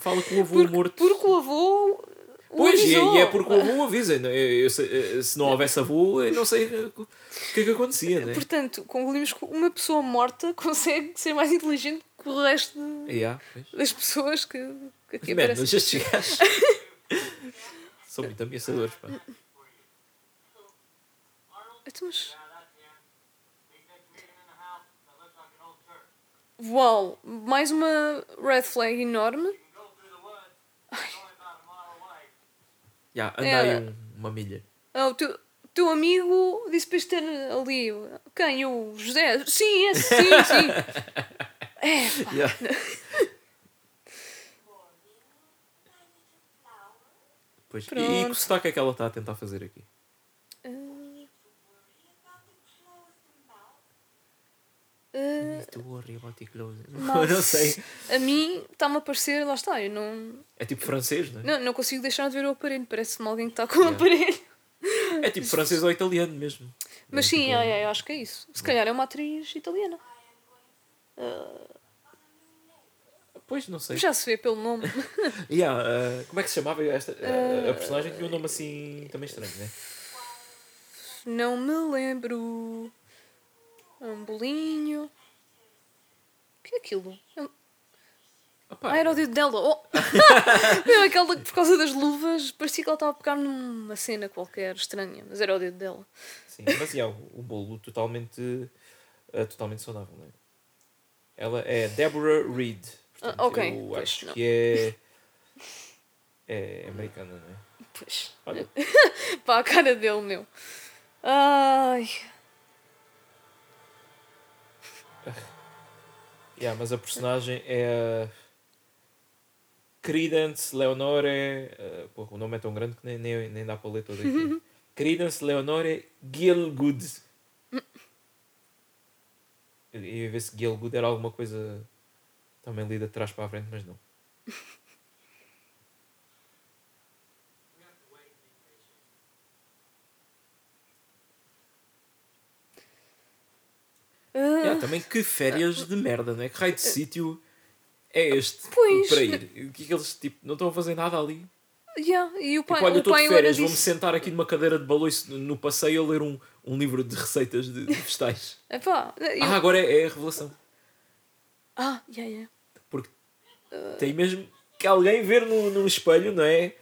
fala com o avô Porque, morto. porque o avô. o Pois, e, avisou. e é porque o avô avisa. é? Eu- eu sei- eh, se não houvesse avô, eu não sei o que é que acontecia, né? Portanto, concluímos que uma pessoa morta consegue ser mais inteligente que o resto de- Yeah, das pessoas que, que aqui Man, aparecem. mas estes gajos são muito ameaçadores, pá. Então, mas- Uau, mais uma red flag enorme. Yeah, anda É. um- uma milha. Ah, o teu, teu amigo disse para ter ali. Quem? O José? Sim, esse, sim, sim. É, pá. Yeah. Pois. E, e que Pronto. sotaque é que ela está a tentar fazer aqui? Ah, close. Nossa. Não sei. a mim está-me a parecer, lá está, eu não, É tipo francês, não é? não, não consigo deixar de ver o aparelho. Parece-me alguém que está com o Yeah. aparelho. É tipo francês ou italiano mesmo. Mas É sim, tipo- é, é, eu acho que é isso. Se calhar é uma atriz italiana. Pois, não sei. Já se vê pelo nome. Yeah, uh, como é que se chamava esta? uh, a personagem tinha um nome assim também estranho, né? Não me lembro. Um bolinho. O que é aquilo? É um- Opa, Ah, era o dedo dela. Oh. Não, aquela que por causa das luvas parecia que ela estava a pegar numa cena qualquer estranha, mas era o dedo dela. Sim, mas yeah, o, o bolo totalmente, uh, totalmente saudável, não é? Ela é Deborah Reed. Portanto, Ah, ok, Eu pois, acho não. que é. É americana, não é? Pois. Olha, Pá, a cara dele, meu. Ai. Yeah, mas a personagem é. a Credence Leonore. Uh, porra, o nome é tão grande que nem, nem, nem dá para ler todo aqui. Credence Leonore Gielgud. Eu ia ver se Gielgud era alguma coisa também lida de trás para a frente, mas não. Yeah, também que férias de merda, não é? Que raio de sítio é este Pois. para ir? O que é que eles tipo, não estão a fazer nada ali? yeah, E o pai, Tipo, olha, estou de férias, vou-me disse. sentar aqui numa cadeira de baloiço no passeio a ler um, um livro de receitas de, de vegetais. Epá, eu- Ah, agora é, é a revelação. ah, yeah, yeah. Porque tem mesmo que alguém ver no, no espelho, não é?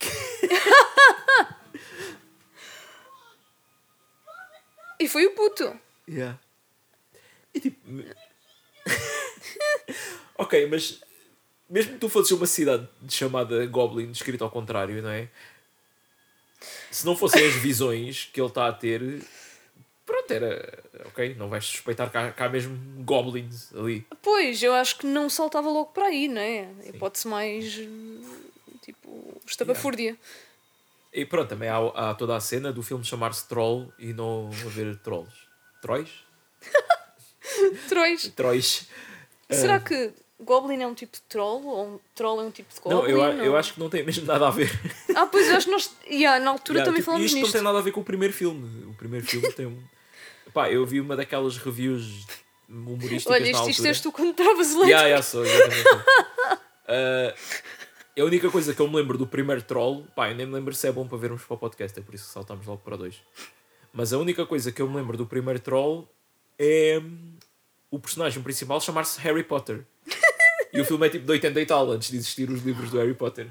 E foi o puto. Yeah. E tipo. ok, mas mesmo que tu fosses uma cidade chamada Goblin, escrito ao contrário, não é? Se não fossem as visões que ele está a ter, pronto, era. Ok, não vais suspeitar que há, que há mesmo goblins ali. Pois, eu acho que não saltava logo para aí, não é? Hipótese mais. eh, tipo. estapafúrdia. E pronto, também há, há toda a cena do filme chamar-se Troll e não haver trolls. Trolls? Trolls. Trolls. Será que Goblin é um tipo de troll? Ou um troll é um tipo de Goblin? Não, eu, a- eu acho que não tem mesmo nada a ver. Ah, pois eu acho que nós. Yeah, na altura Yeah, também tipo, falamos isto nisto. não tem nada a ver com o primeiro filme. O primeiro filme tem um. Pá, eu vi uma daquelas reviews humorísticas Olha, na isto, altura. isto és tu quando estavas leite. Yeah, yeah, sou, exatamente. Ah, a única coisa que eu me lembro do primeiro troll, pá, eu nem me lembro se é bom para vermos para o podcast, é por isso que saltamos logo para dois. Mas a única coisa que eu me lembro do primeiro troll é hum, o personagem principal chamar-se Harry Potter. E o filme é tipo de 80 e tal, antes de existir os livros do Harry Potter.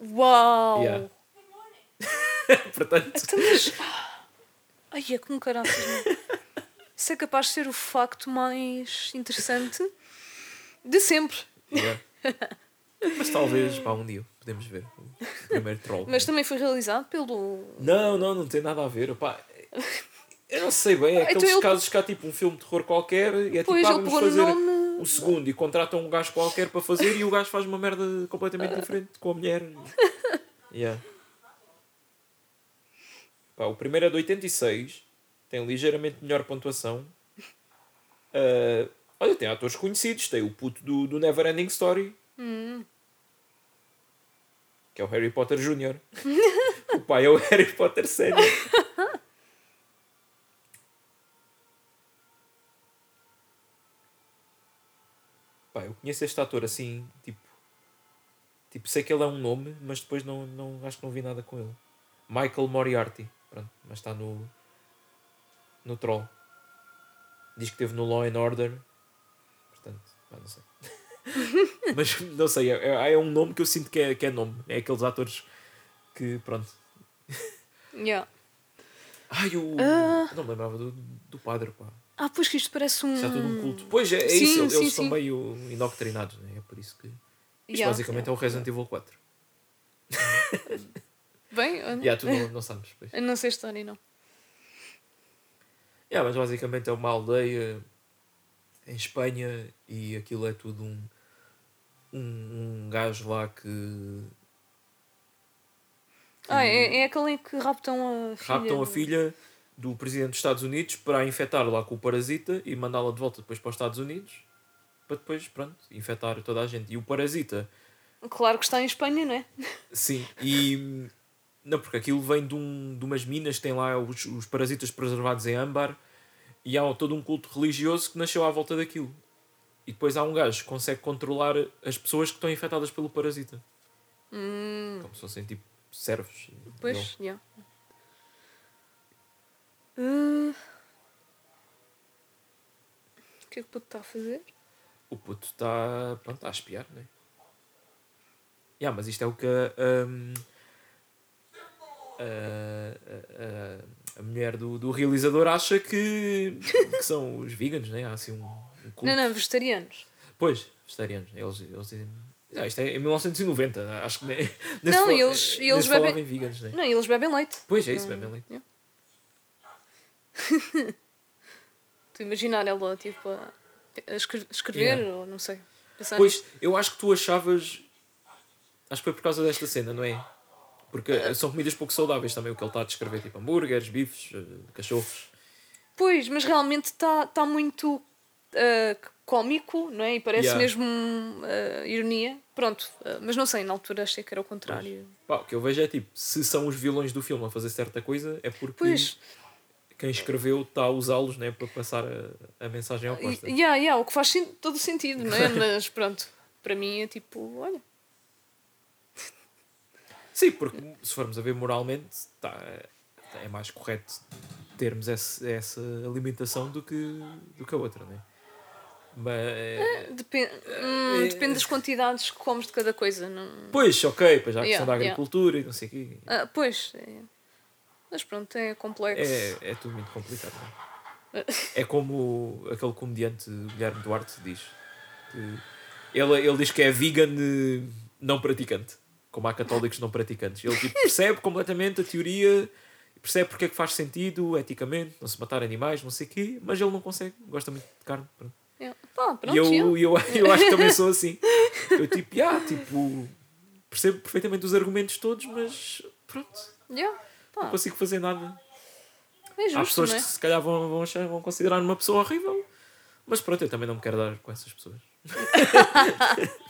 Uau! Yeah. Portanto, Então, mas... Ai, é como meu. Isso é capaz de ser o facto mais interessante de sempre. yeah. mas talvez, pá, um dia podemos ver o primeiro troll. Mas também foi realizado pelo. Não, não, não tem nada a ver. Opá, eu não sei bem, é Então aqueles ele- casos que há tipo um filme de terror qualquer e é tipo, Pois, ah, ele vamos fazer nome. o segundo e contratam um gajo qualquer para fazer e o gajo faz uma merda completamente diferente com a mulher. Yeah. Pá, o primeiro é de 86, tem ligeiramente melhor pontuação. Ah, olha, tem atores conhecidos, tem o puto do, do Never Ending Story. Que é o Harry Potter Jr. o pai é o Harry Potter Senior. conheço este ator assim, tipo. Tipo, sei que ele é um nome, mas depois não, não acho que não vi nada com ele. Michael Moriarty. Pronto, mas está no. No Troll. Diz que esteve no Law and Order. Portanto, não sei. mas não sei, é, é- é um nome que eu sinto que é, que é nome. É aqueles atores que, pronto. Yeah. Ai, o. Ah. Não me lembrava do, do padre, pá. Ah, pois que isto parece um. Isto é tudo um culto. Pois é, é Sim, isso, eles, sim, eles sim. são meio indoctrinados, né? é por isso que. Isto Yeah, basicamente é o Resident Evil 4. Bem, eu, Yeah, tu não, não sabes. Pois. eu não sei a história, não. Yeah, mas basicamente é uma aldeia em Espanha e aquilo é tudo um, um, um gajo lá que Ah, é, é aquele em que raptam a filha. raptam a filha do presidente dos Estados Unidos para a infectar lá com o parasita e mandá-la de volta depois para os Estados Unidos para depois, pronto, infectar toda a gente. E o parasita Claro que está em Espanha, não é? Sim, e. Não, porque aquilo vem de, um, de umas minas que tem lá os, os parasitas preservados em âmbar e há todo um culto religioso que nasceu à volta daquilo. E depois há um gajo que consegue controlar as pessoas que estão infectadas pelo parasita. Como se fossem tipo servos. Hum, Pois, yeah. O que é que o puto está a fazer? O puto está pronto, a espiar, não é? Yeah, mas isto é o que a, um, a, a- a- a mulher do, do realizador acha que, que são os veganos, né? Há assim um, um culto. Não, não, vegetarianos. Pois, vegetarianos. Eles, eles dizem. Ah, isto é em 1990, acho que nem, Não, eles- eles bebem- em veganos, né? Não, eles bebem leite. Pois é isso, Não- bebem leite. yeah. Tu imaginar ela, tipo, a a escre- escrever, ou não sei. Pensar Pois, eu acho que tu achavas. Acho que foi por causa desta cena, não é? Porque Ah. são comidas pouco saudáveis também, o que ele está a descrever, tipo hambúrgueres, bifes, eh, cachorros. Pois, mas realmente está tá muito ah, cómico, não é? E parece Yeah. mesmo ironia. Pronto, mas não sei, na altura achei que era o contrário. Pá, o que eu vejo é tipo, se são os vilões do filme a fazer certa coisa, é porque Pois, quem escreveu está a usá-los né, para passar a, a mensagem oposta. e- yeah, yeah, o que faz todo sentido, não é? Mas pronto, para mim é tipo, olha, Sim, porque se formos a ver moralmente, tá, é mais correto termos esse, essa alimentação do que, do que a outra, não é? Mas. depen- hum, depende das quantidades que comes de cada coisa. Não... Pois, ok, pois há a questão Yeah, da yeah. agricultura e não sei o quê. Ah, pois, é. Mas pronto, é complexo. É, é tudo muito complicado. não é? É como aquele comediante Guilherme Duarte diz. ele, ele diz que é vegan eh, não praticante. Como há católicos não praticantes. Ele tipo, percebe completamente a teoria, percebe porque é que faz sentido eticamente, não se matar animais, não sei o quê, mas ele não consegue, gosta muito de carne. pronto. É. Pá, pronto, e eu, eu, eu acho que também sou assim. Eu tipo, yeah, tipo, percebo perfeitamente os argumentos todos, mas pronto, Yeah. Pá, não consigo fazer nada. é justo, Há pessoas é? que se calhar vão, vão, achar, vão considerar uma pessoa horrível. Mas pronto, eu também não me quero dar com essas pessoas.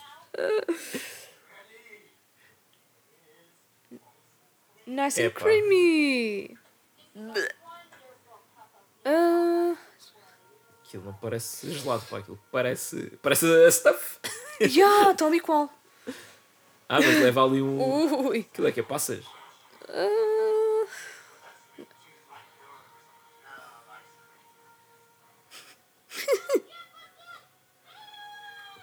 Nice and creamy. Ah, Aquilo não parece gelado, pá. Aquilo parece. Parece a stuff. yeah, tal e qual. Ah, mas leva ali um. Ui. Aquilo é que é passas. Ah,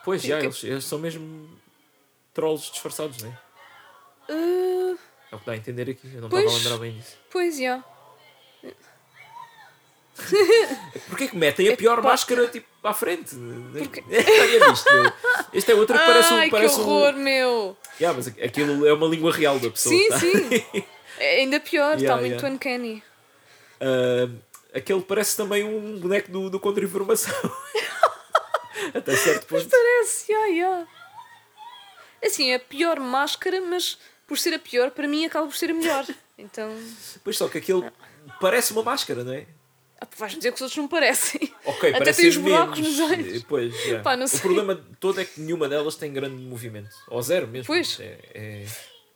Pois, já, eles, eles são mesmo trolls disfarçados, não é? ah, É o que dá a entender aqui. Eu não Pois. estava a lembrar bem disso. pois, já. Porquê é que metem a pior Epá. máscara tipo à frente? Porque-. Este é outro que parece um. Ai, Parece que um- horror, meu. Yeah, mas aquilo é uma língua real da pessoa. Sim, tá? sim. É ainda pior, está Yeah, muito yeah. uncanny. Ah, aquele parece também um boneco do, do contra-informação. Até certo ponto. Parece, já, já. Assim, é a pior máscara, mas por ser a pior, para mim acaba por ser a melhor. Então, Pois só que aquele parece uma máscara, não é? ah, vais-me dizer que os outros não parecem. Ok, Até tem os buracos menos. nos olhos. Pois, já. Pá, O problema todo é que nenhuma delas tem grande movimento. Ou zero mesmo. Pois. É, é,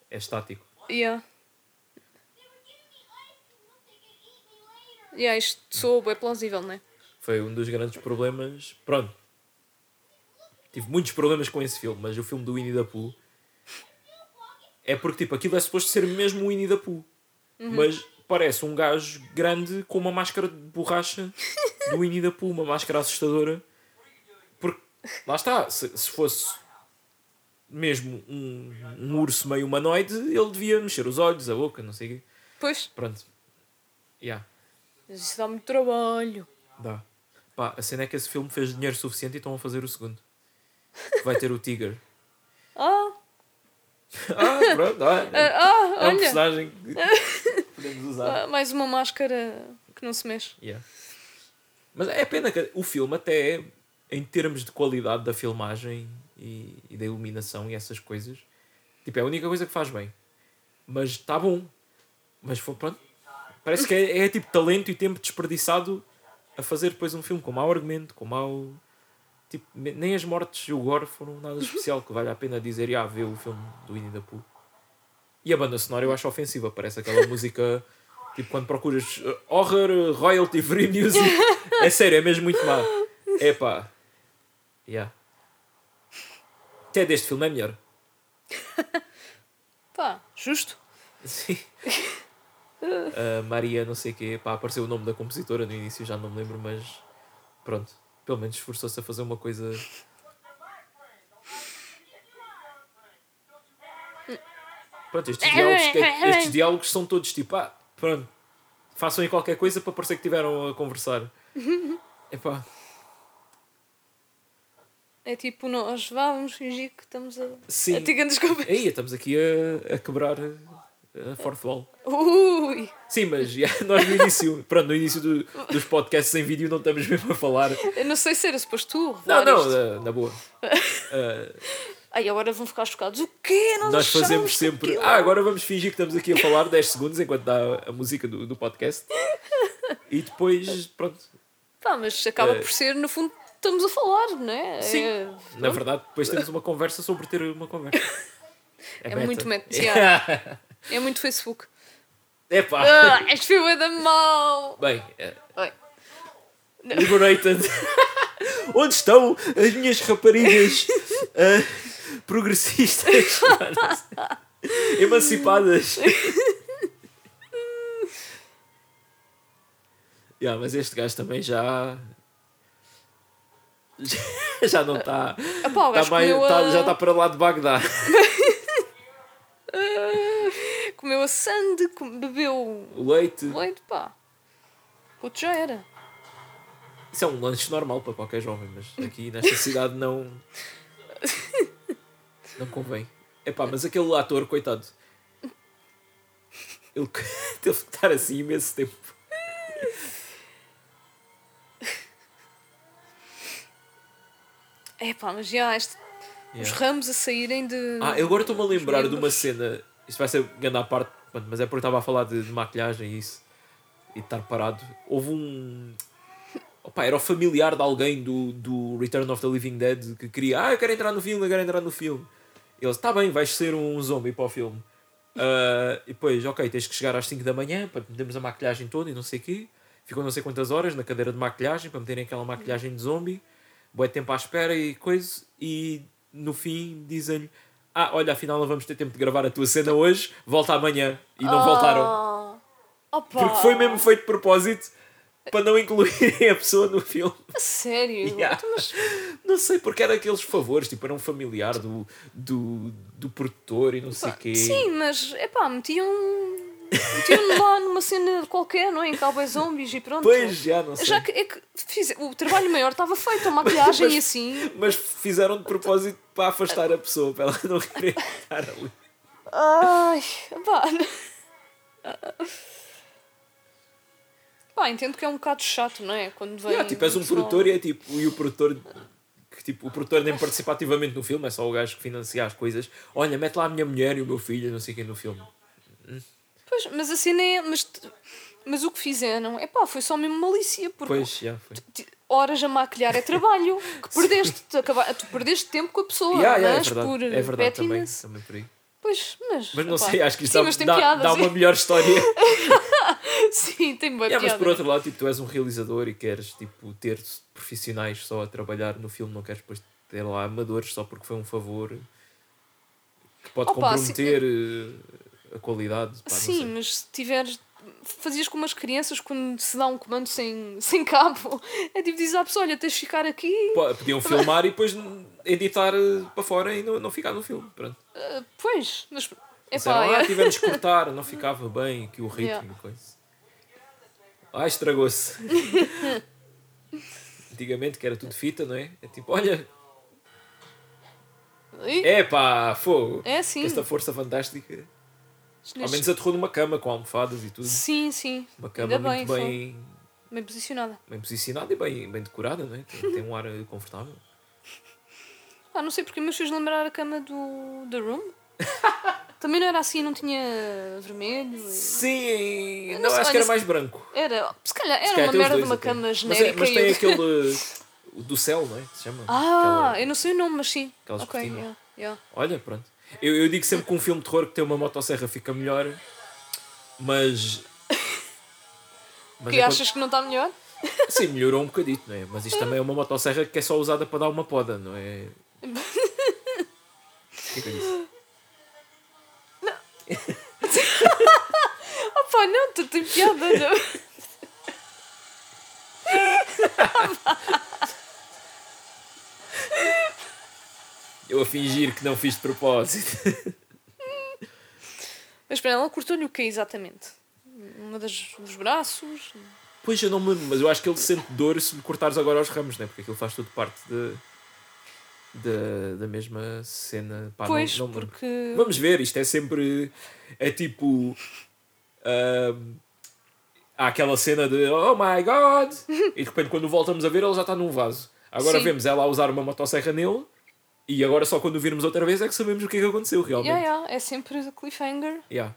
é estático. Yeah. Yeah, isto soa é plausível, não é? Foi um dos grandes problemas. Pronto. Tive muitos problemas com esse filme, mas o filme do Winnie the Pooh é porque tipo, aquilo é suposto ser mesmo o Winnie the Pooh. Uhum. Mas parece um gajo grande com uma máscara de borracha do Winnie the Pooh, uma máscara assustadora. Porque lá está, se, se fosse mesmo um, um urso meio humanoide, ele devia mexer os olhos, a boca, não sei o quê. Pois, Pronto. Yeah. mas isso dá muito trabalho. Dá. Pá, a cena é que esse filme fez dinheiro suficiente e estão a fazer o segundo. Vai ter o Tiger. Ah, Ah, pronto, ah, ah, ah, é um olha, personagem que podemos usar. ah, mais uma máscara que não se mexe. Yeah. Mas é pena que o filme, até em termos de qualidade da filmagem e, e da iluminação e essas coisas, tipo, é a única coisa que faz bem. Mas está bom. Mas foi, pronto. Parece que é, é tipo talento e tempo desperdiçado a fazer depois um filme com mau argumento, com mau. Tipo, ne- nem as mortes e o gore foram nada especial que vale a pena dizer, ah, vê o filme do Winnie the Pooh. E a banda sonora eu acho ofensiva, parece aquela música, tipo, quando procuras uh, horror, uh, royalty free music. É sério, é mesmo muito má. É pá. Yeah. Até deste filme é melhor. Pá, justo. Sim. Uh, Maria, não sei o quê, pá, apareceu o nome da compositora no início, já não me lembro, mas pronto, pelo menos esforçou-se a fazer uma coisa. Pronto, estes diálogos, estes diálogos são todos tipo, ah, pronto, façam aí qualquer coisa para parecer que estiveram a conversar. Epá, É tipo, nós vamos fingir que estamos a. sim. A tigando desculpa. Aí, estamos aqui a, a quebrar A fourth wall. Ui! Sim, mas já, nós no início, pronto, no início do- dos podcasts em vídeo não estamos mesmo a falar. Eu não sei se era suposto tu Não, não, na, na boa. Ah, Ai, agora vão ficar chocados. O quê? Nós, nós fazemos sempre. Ah, agora vamos fingir que estamos aqui a falar 10 segundos enquanto dá a música do, do podcast. E depois, pronto. Pá, mas acaba Eh, por ser, no fundo, estamos a falar, não é? Sim. É, Na verdade, depois temos uma conversa sobre ter uma conversa. É muito meta, É é muito Facebook. Epá. Ah, és filha da mão! Bem, é, Oi. Liberated. Onde estão as minhas raparigas ah, progressistas? Emancipadas. yeah, mas este gajo também já. Já não está. Tá gajo mais- tá- já está para lá de Bagdá. comeu a sande, bebeu Leite. leite, pá. Outro já era. Isso é um lanche normal para qualquer jovem, mas aqui nesta cidade não. Não convém. Epá, mas aquele ator, coitado. Ele teve que estar assim imenso tempo. É pá, mas já, este... os Yeah. ramos a saírem de. Ah, eu agora estou-me a lembrar de uma cena. Isto vai ser grande à parte, mas é porque estava a falar de, de maquilhagem e isso. E de estar parado. Houve um. Opa, era o familiar de alguém do, do Return of the Living Dead que queria. Ah, eu quero entrar no filme, eu quero entrar no filme. E eles, está bem, vais ser um zombie para o filme. Ah, e depois, ok, tens que chegar às 5 da manhã para metermos a maquilhagem toda e não sei o quê. Ficou não sei quantas horas na cadeira de maquilhagem para meterem aquela maquilhagem de zombie. Boa tempo à espera e coisa. E no fim dizem-lhe: Ah, olha, afinal não vamos ter tempo de gravar a tua cena hoje, volta amanhã. E não voltaram. Ah, opa, Porque foi mesmo feito de propósito para não incluírem a pessoa no filme. A sério? Yeah. Então, mas- Não sei, porque era aqueles favores, tipo, era um familiar do, do, do produtor e não sei o quê. Sim, mas é pá, metiam. Metiam-me lá numa cena qualquer, não é? Em Cowboy Zombies e pronto. Pois, já não sei. Já que, é que fiz, o trabalho maior estava feito, a maquilhagem Mas- e assim. Mas fizeram de propósito para afastar a pessoa, para ela não querer estar ali. Ai, pá. Pá, entendo que é um bocado chato, não é? Quando vem. Yeah, tipo, és um pessoal- produtor e é tipo, e o produtor que tipo, o produtor nem participa ativamente no filme, é só o gajo que financia as coisas. Olha, mete lá a minha mulher e o meu filho, não sei quem no filme. Pois, mas assim nem é. Mas, mas o que fizeram, é pá, foi só mesmo malícia. Porque Pois, já foi. horas a maquilhar é trabalho que perdeste. Tu, acaba- tu perdeste tempo com a pessoa, Yeah, yeah, é mas verdade, por é verdade também, também por aí. Pois, mas. Mas não epá, sei, acho que isto sim, dá, mas dá, uma melhor história. Sim, tem boa mas piada. por outro lado, tipo, tu és um realizador e queres tipo, ter profissionais só a trabalhar no filme, não queres depois ter lá amadores só porque foi um favor que pode Opa, comprometer eh, a qualidade. Pá, Sim, mas se tiveres. Fazias como as crianças quando se dá um comando sem, sem cabo. É tipo dizer à pessoa: olha, tens de ficar aqui. Pô, Podiam filmar e depois editar eh, para fora e não, não ficar no filme. Pronto. Ah, pois, mas. É Disseram, pá, ah, tivemos que cortar, não ficava bem aqui o ritmo Yeah. coisa. Ah, estragou-se. Antigamente que era tudo fita, não é? É tipo, olha, é, é pá, fogo. é assim. Esta força fantástica. Ao menos aterrou numa cama com almofadas e tudo. Sim, sim. Uma cama Ainda bem, muito bem, Bem posicionada. bem posicionada e bem, bem decorada, não é? Tem, tem um ar eh, confortável. Ah, não sei porque me fez lembrar a cama do The Room. Também não era assim, não tinha vermelho. e- Sim, não não, acho que era mais branco. Era, se calhar era Se calhar uma tem merda de uma até. cama Mas é- genérica. Mas, e tem eu- aquele o do céu, não é? Se chama? Ah, Aquela- eu não sei o nome, mas sim. Aquelas ok, yeah, yeah. Olha, pronto. Eu, eu digo sempre que um filme de terror que tem uma motosserra fica melhor, mas. mas Que é achas que não está melhor? Sim, melhorou um bocadito, não é? Mas isto também é uma motosserra que é só usada para dar uma poda, não é? O que é que eu disse? Ah pá, não, tu tem piada. Não. Eu a fingir que não fiz de propósito. Mas espera, ela cortou-lhe o quê exatamente? Uma das, dos braços? Pois eu não me lembro, mas eu acho que ele sente dor se lhe cortares agora aos ramos, não é? Porque aquilo faz tudo parte de. da, da mesma cena. Pá, não- pois, não me- porque. Vamos ver, isto é sempre. É tipo. ahm, há aquela cena de Oh my god! e de repente, quando voltamos a ver, ele já está num vaso. Agora Sim. vemos ela a usar uma motosserra nele. E agora, só quando o virmos outra vez, é que sabemos o que é que aconteceu realmente. Yeah, yeah, é sempre cliffhanger. Yeah.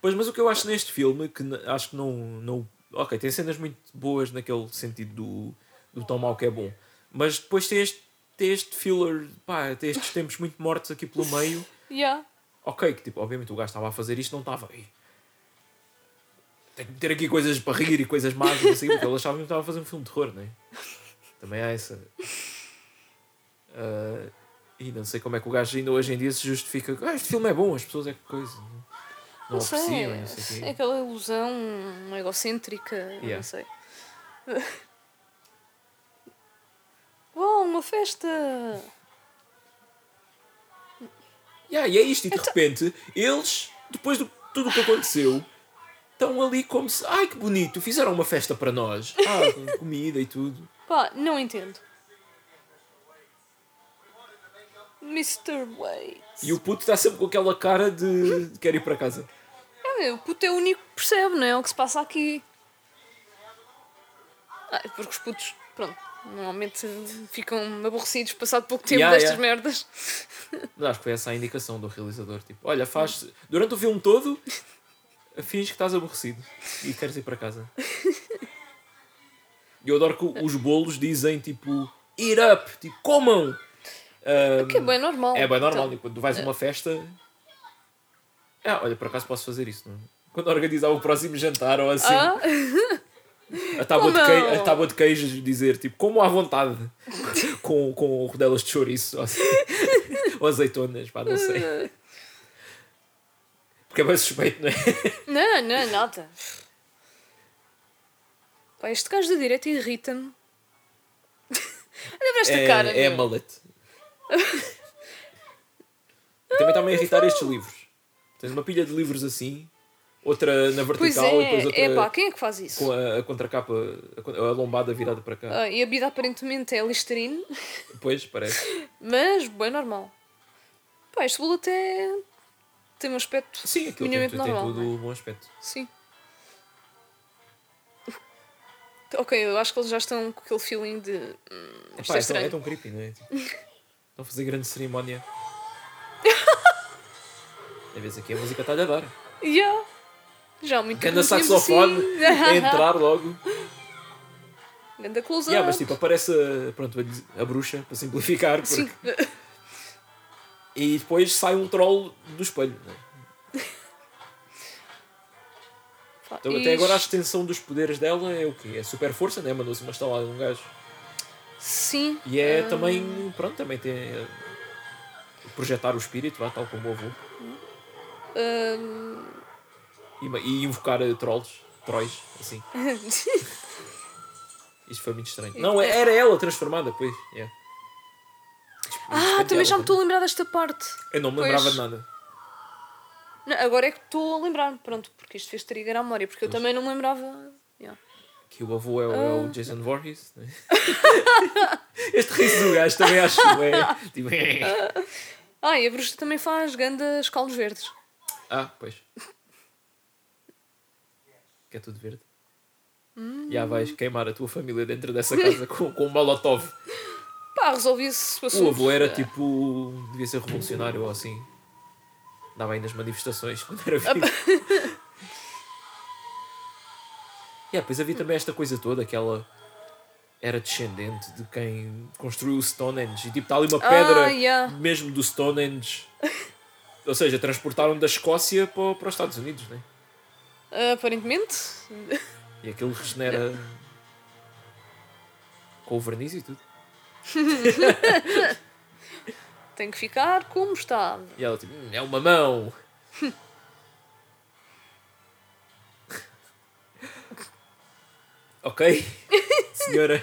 Pois, mas o que eu acho neste filme, que acho que não, não. Ok, tem cenas muito boas naquele sentido do, do tão mau que é bom. Mas depois tem este, tem este filler, pá, tem estes tempos muito mortos aqui pelo meio. Yeah. Ok, que tipo, obviamente o gajo estava a fazer isto, não estava. "Ei, Tenho que meter aqui coisas para rir e coisas más e assim, porque ele achava que estava a fazer um filme de terror, não é? Também há essa. Ah, e não sei como é que o gajo ainda hoje em dia se justifica. Ah, este filme é bom, as pessoas é que coisa. Não, não Não sei. não sei quê. É aquela ilusão egocêntrica. Yeah. Não sei. Uau, uma festa! Yeah, e é isto, e de repente, eles, depois de tudo o que aconteceu, estão ali como se. Ai que bonito, fizeram uma festa para nós. Ah, com comida e tudo. Pá, não entendo. Mr. Waits. E o puto está sempre com aquela cara de, de quer ir para casa. É, o puto é o único que percebe, não é? O que se passa aqui. Ah, é porque os putos, pronto, normalmente ficam aborrecidos passado pouco tempo Yeah, destas yeah. merdas. Mas acho que foi essa a indicação do realizador. Tipo, olha, faz. Durante o filme todo, finge que estás aborrecido e queres ir para casa. E eu adoro que os bolos dizem tipo, eat up, tipo, comam. Ahm, Que é bem normal. É bem normal, Então, tipo, quando tu vais a uma festa. Ah, olha, por acaso posso fazer isso, não? é? Quando organizar o próximo jantar ou assim, Ah, a, tábua de queijo, a tábua de queijos dizer tipo, como à vontade, com, com rodelas de chouriço ou, assim, ou azeitonas, pá, não sei. Porque é bem suspeito, não é? não, não, nada. Pá, este gajo da direita irrita-me. Olha para esta é, cara. é a meu. Também está-me a irritar estes livros. Tens uma pilha de livros assim, outra na Pois vertical e depois é, outra é pá, quem é que faz isso? com a, a contracapa, a, a lombada virada para cá. Ah, e a vida aparentemente é Listerine, Pois, parece. mas bem normal. Pá, este bolo até tem um aspecto Sim, aquilo tem, tem normal. tudo um bom aspecto. Sim. Ok, eu acho que eles já estão com aquele feeling de. Hum, Epá, é é, tão, é tão creepy, não é? Estão a fazer grande cerimónia. Às vezes aqui a música está-lhe a dar. Yeah. Já muito Ganda saxofone assim. a entrar logo. Ganda close Yeah, mas tipo, aparece pronto, a, bruxa, para simplificar. porque-. E depois sai um troll do espelho. é? Pá, Então, até agora a extensão dos poderes dela é o quê? É super força, né? Mandou-se uma estalada num gajo. Sim. E é também, pronto, também tem eh, projetar o espírito, vá, tal como o avô. ah, E, e invocar eh, trolls, trolls, assim. Isto foi muito estranho. Não, era ela transformada, pois. yeah. ah, também já me estou a lembrar desta parte. Eu não me Pois. lembrava de nada. Não, agora é que estou a lembrar, pronto, porque isto fez trigger à memória, porque eu também não me lembrava. Yeah. Que o avô é, o- é Ah. o Jason Voorhees. né? este riso do gajo também acho que é. Tipo, Ah, e a bruxa também faz gandas caldos verdes. ah, pois. Que é tudo verde. Hum. Já vais queimar a tua família dentro dessa casa com, com um molotov. Pá, resolvi-se o avô era tipo. devia ser revolucionário ou assim. Dava aí nas manifestações quando era vivo. Yeah, depois havia também esta coisa toda que ela era descendente de quem construiu o Stonehenge. E tipo, está ali uma pedra Ah, yeah. mesmo do Stonehenge. Ou seja, transportaram da Escócia para, para os Estados Unidos, né? Ah, aparentemente. E aquilo regenera com o verniz e tudo. Tem que ficar como está. E ela tipo, "Hum, é uma mão. ok, senhora.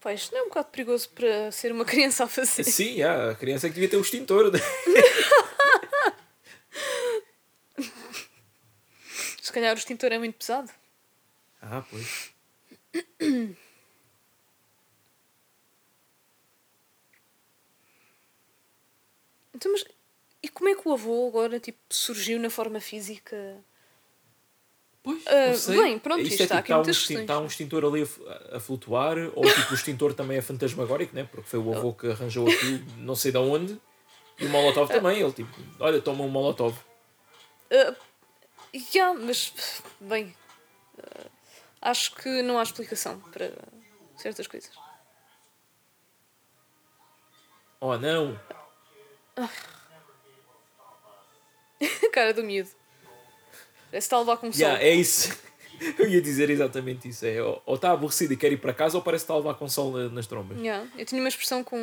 Pá, isto não é um bocado perigoso para ser uma criança a fazer. Sim, já, a criança é que devia ter o extintor. Se calhar o extintor é muito pesado. ah, pois. Então, mas e como é que o avô agora tipo, surgiu na forma física? Pois, Ah, não sei. bem, pronto, isto está aqui tá um, muitas extin- questões. tá um extintor ali a, a flutuar, ou tipo o extintor também é fantasmagórico, né? porque foi o avô que arranjou aquilo, não sei de onde, e o Molotov também, ele tipo, olha, toma um Molotov. Ah, já, mas bem, ah, acho que não há explicação para certas coisas. Oh não! Cara do miúdo. Parece que está a levar com um sol. Yeah, é isso. Eu ia dizer exatamente isso. É, ou está aborrecido e quer ir para casa, ou parece que está a levar com sol na- nas trombas. Yeah, Eu tinha uma expressão com.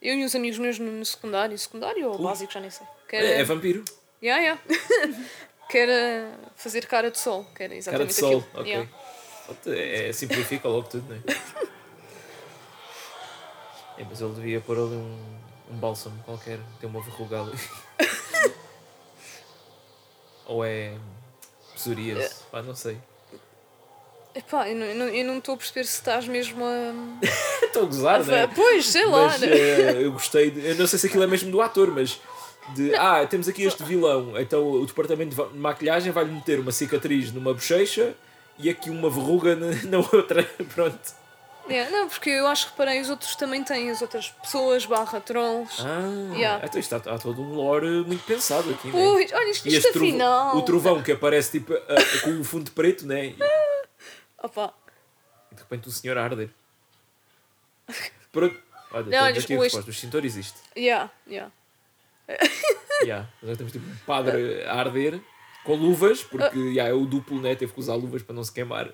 Eu e uns amigos meus no, no secundário, secundário ou Ui. básico, já nem sei. É, era, é vampiro. yeah, yeah. que era fazer cara de sol, que era Cara exatamente de sol. aquilo. Ok. Yeah. É, simplifica logo tudo, não é? É, mas ele devia pôr ali um, um bálsamo qualquer, tem uma verruga ali. Ou é psoríase, pá, não sei. Epá, eu não- estou a perceber se estás mesmo a. Estou a gozar, não é? a- Pois, sei lá. Mas né? eh, eu gostei, de, eu não sei se aquilo é mesmo do ator, mas de, ah, temos aqui este vilão, então o departamento de maquilhagem vai-lhe meter uma cicatriz numa bochecha e aqui uma verruga na, outra, pronto. Yeah, não, porque eu acho que reparei, os outros também têm, as outras pessoas, barra trolls. Ah, Yeah. então isto há, há todo um lore muito pensado aqui, né? Pois, olha, isto, E isto este afinal. o trovão que aparece tipo ah, com o fundo preto, né? E Opa, de repente o senhor a arder. Pronto. Olha, Não, olha, aqui a o resposta. O extintor existe. yeah, yeah. Yeah. Nós temos tipo um padre a arder com luvas, porque yeah, é o duplo, né? Teve que usar luvas para não se queimar.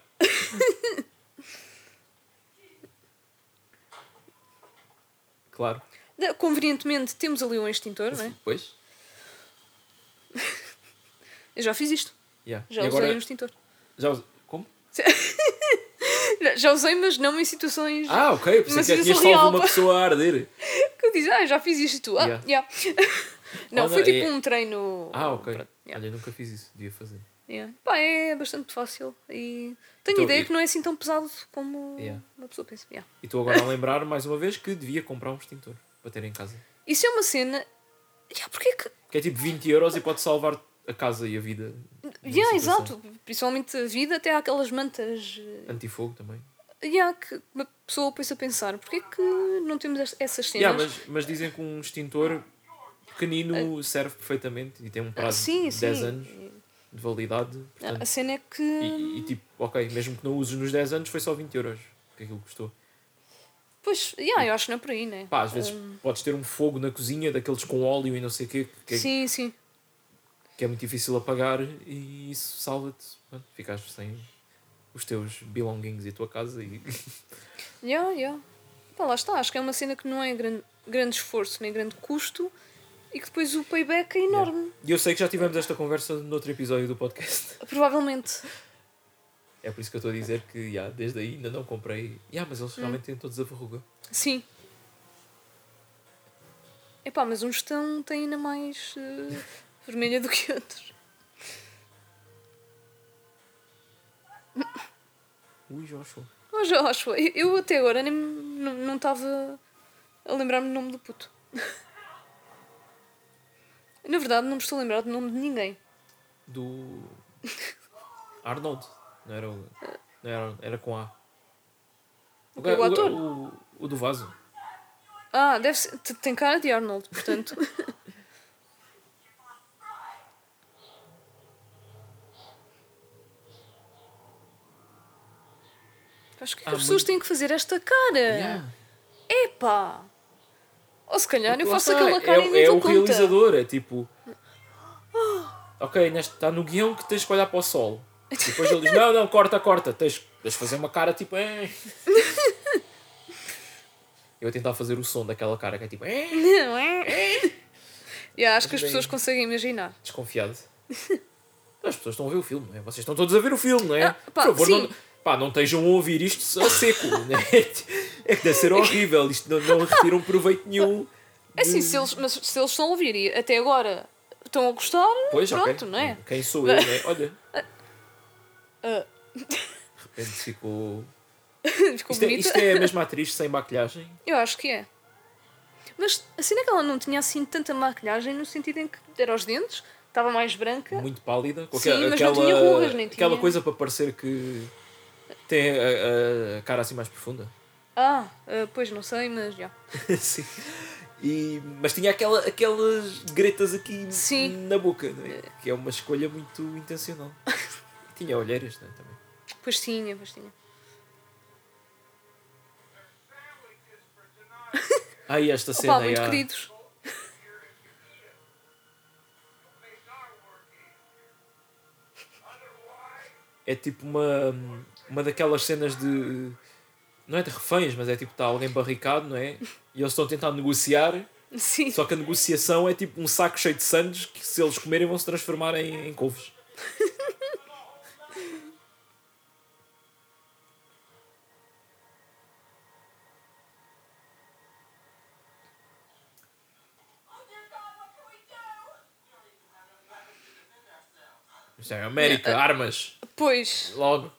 claro. Convenientemente temos ali um extintor, não é? Pois. Eu já fiz isto. Yeah. Já e usei agora. um extintor. Já us- Como? Já usei, mas não em situações Ah, ok. Pensei Uma que já tinhas salvo uma pessoa a arder. que disse, ah, já fiz isto tu. Ah, Yeah. yeah. não, Oh, foi não, tipo é- um treino. Ah, ok. Pronto, yeah. Olha, nunca fiz isso. Devia fazer. Yeah. Pá, é bastante fácil. E tenho Então, ideia e- que não é assim tão pesado como Yeah. uma pessoa pensa. Yeah. E estou agora a lembrar mais uma vez que devia comprar um extintor para ter em casa. Isso é uma cena. Yeah, porque é que. Que é tipo 20 euros e pode salvar a casa e a vida. Yeah, exato. Principalmente a vida, até há aquelas mantas. eh, Antifogo também. Yeah, que uma pessoa pensa a pensar, porque é que não temos es- essas cenas? Yeah, mas, mas dizem que um extintor pequenino serve perfeitamente e tem um Ah, prazo sim, de 10 sim. anos de validade. Ah, Portanto, A cena é que. e, e, tipo, ok, mesmo que não uses nos 10 anos, foi só 20 euros que aquilo custou. Pois, yeah, eu acho que não é por aí, né? Pá, às vezes podes ter um fogo na cozinha, daqueles com óleo e não sei o quê, que é, Sim, sim. Que é muito difícil apagar e isso salva-te. Ficaste sem os teus belongings e a tua casa e Yeah, yeah. Pá, lá está. Acho que é uma cena que não é grande, grande esforço nem grande custo e que depois o payback é enorme. E eu sei que já tivemos esta conversa noutro episódio do podcast. Provavelmente. É por isso que eu estou a dizer que yeah, desde aí ainda não comprei. Yeah, mas eles realmente têm todos a verruga. Sim. Epá, mas uns estão, têm ainda mais eh, vermelha do que outros. Ui, Joshua. Oh, Joshua, eu, até agora nem não estava a lembrar-me do nome do puto. Na verdade, não me estou a lembrar do nome de ninguém. Do. Arnold. Não era o. Não era, era com A. O quê, o ator? O, o do vaso. Ah, deve ser. Tem cara de Arnold, portanto. Acho que as pessoas muito- têm que fazer esta cara. Yeah. Epá! Ou se calhar eu faço aquela cara é, e nem é o conta. realizador, é tipo. Ok, está no guião que tens que olhar para o sol. E depois ele diz: Não, não, corta, corta. Tens, tens de fazer uma cara tipo. "Eh." Eu a tentar fazer o som daquela cara que é tipo. "Eh", Não é? Yeah, acho que as Bem- pessoas conseguem imaginar. Desconfiado. As pessoas estão a ver o filme, não é? Vocês estão todos a ver o filme, não é? Ah, pá, Por favor, sim. não, Pá, não estejam a ouvir isto a seco, né? É que deve ser horrível, isto não, não retiram proveito nenhum. É assim, de- se eles, mas se eles estão a ouvir e até agora estão a gostar, Pois, pronto, não é? Quem sou eu, né? Olha, Ah, de repente ficou. ficou Isto é, isto é a mesma atriz sem maquilhagem? Eu acho que é. Mas a cena é que ela não tinha assim tanta maquilhagem no sentido em que era os dentes, estava mais branca. Muito pálida. Sim, aquela, mas não tinha rugas, nem aquela tinha- coisa para parecer que tem a, a- cara assim mais profunda. Ah, ah, pois não sei, mas já. Sim. E, mas tinha aquela, aquelas gretas aqui Sim. na boca, não é? que é uma escolha muito intencional. tinha olheiras não é? também. Pois tinha, pois tinha. E esta cena Opa, muito ah, queridos. é tipo uma, uma daquelas cenas de. Não é de reféns, mas é tipo está alguém barricado, não é? E eles estão a tentar negociar, Sim. só que a negociação é tipo um saco cheio de sandes que se eles comerem vão se transformar em, em couves. Isto é América, armas, Pois. logo.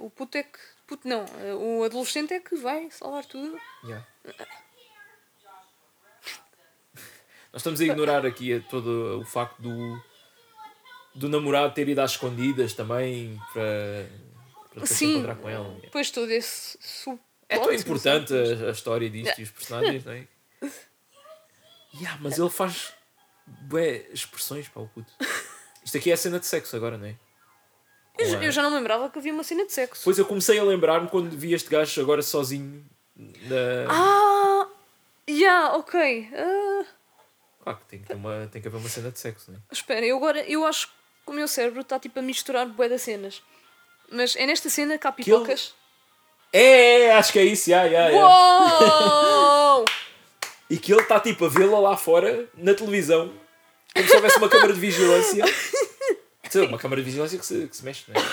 O puto é que. Puto não, eh, o adolescente é que vai salvar tudo. Yeah. Nós estamos a ignorar aqui todo o facto do, do namorado ter ido às escondidas também para, para se encontrar com ela. Depois todo esse subplot, É tão importante sei. a, a história disto e os personagens, não é? Yeah, mas ele faz bué expressões para o puto. Isto aqui é a cena de sexo agora, não é? Eu, a- eu já não lembrava que havia uma cena de sexo. Pois eu comecei a lembrar-me quando vi este gajo agora sozinho na. Ah! Yeah, ok. Ah, Claro que tem que, uma, tem que haver uma cena de sexo, não é? espera, eu agora eu acho que o meu cérebro está tipo a misturar bué das cenas. Mas é nesta cena que há Que ele- pipocas. É, é, acho que é isso, yeah, yeah, yeah. E que ele está tipo a vê-la lá fora na televisão, como se houvesse uma câmara de vigilância. Lá, uma câmara de vigilância que se, que se mexe, não é?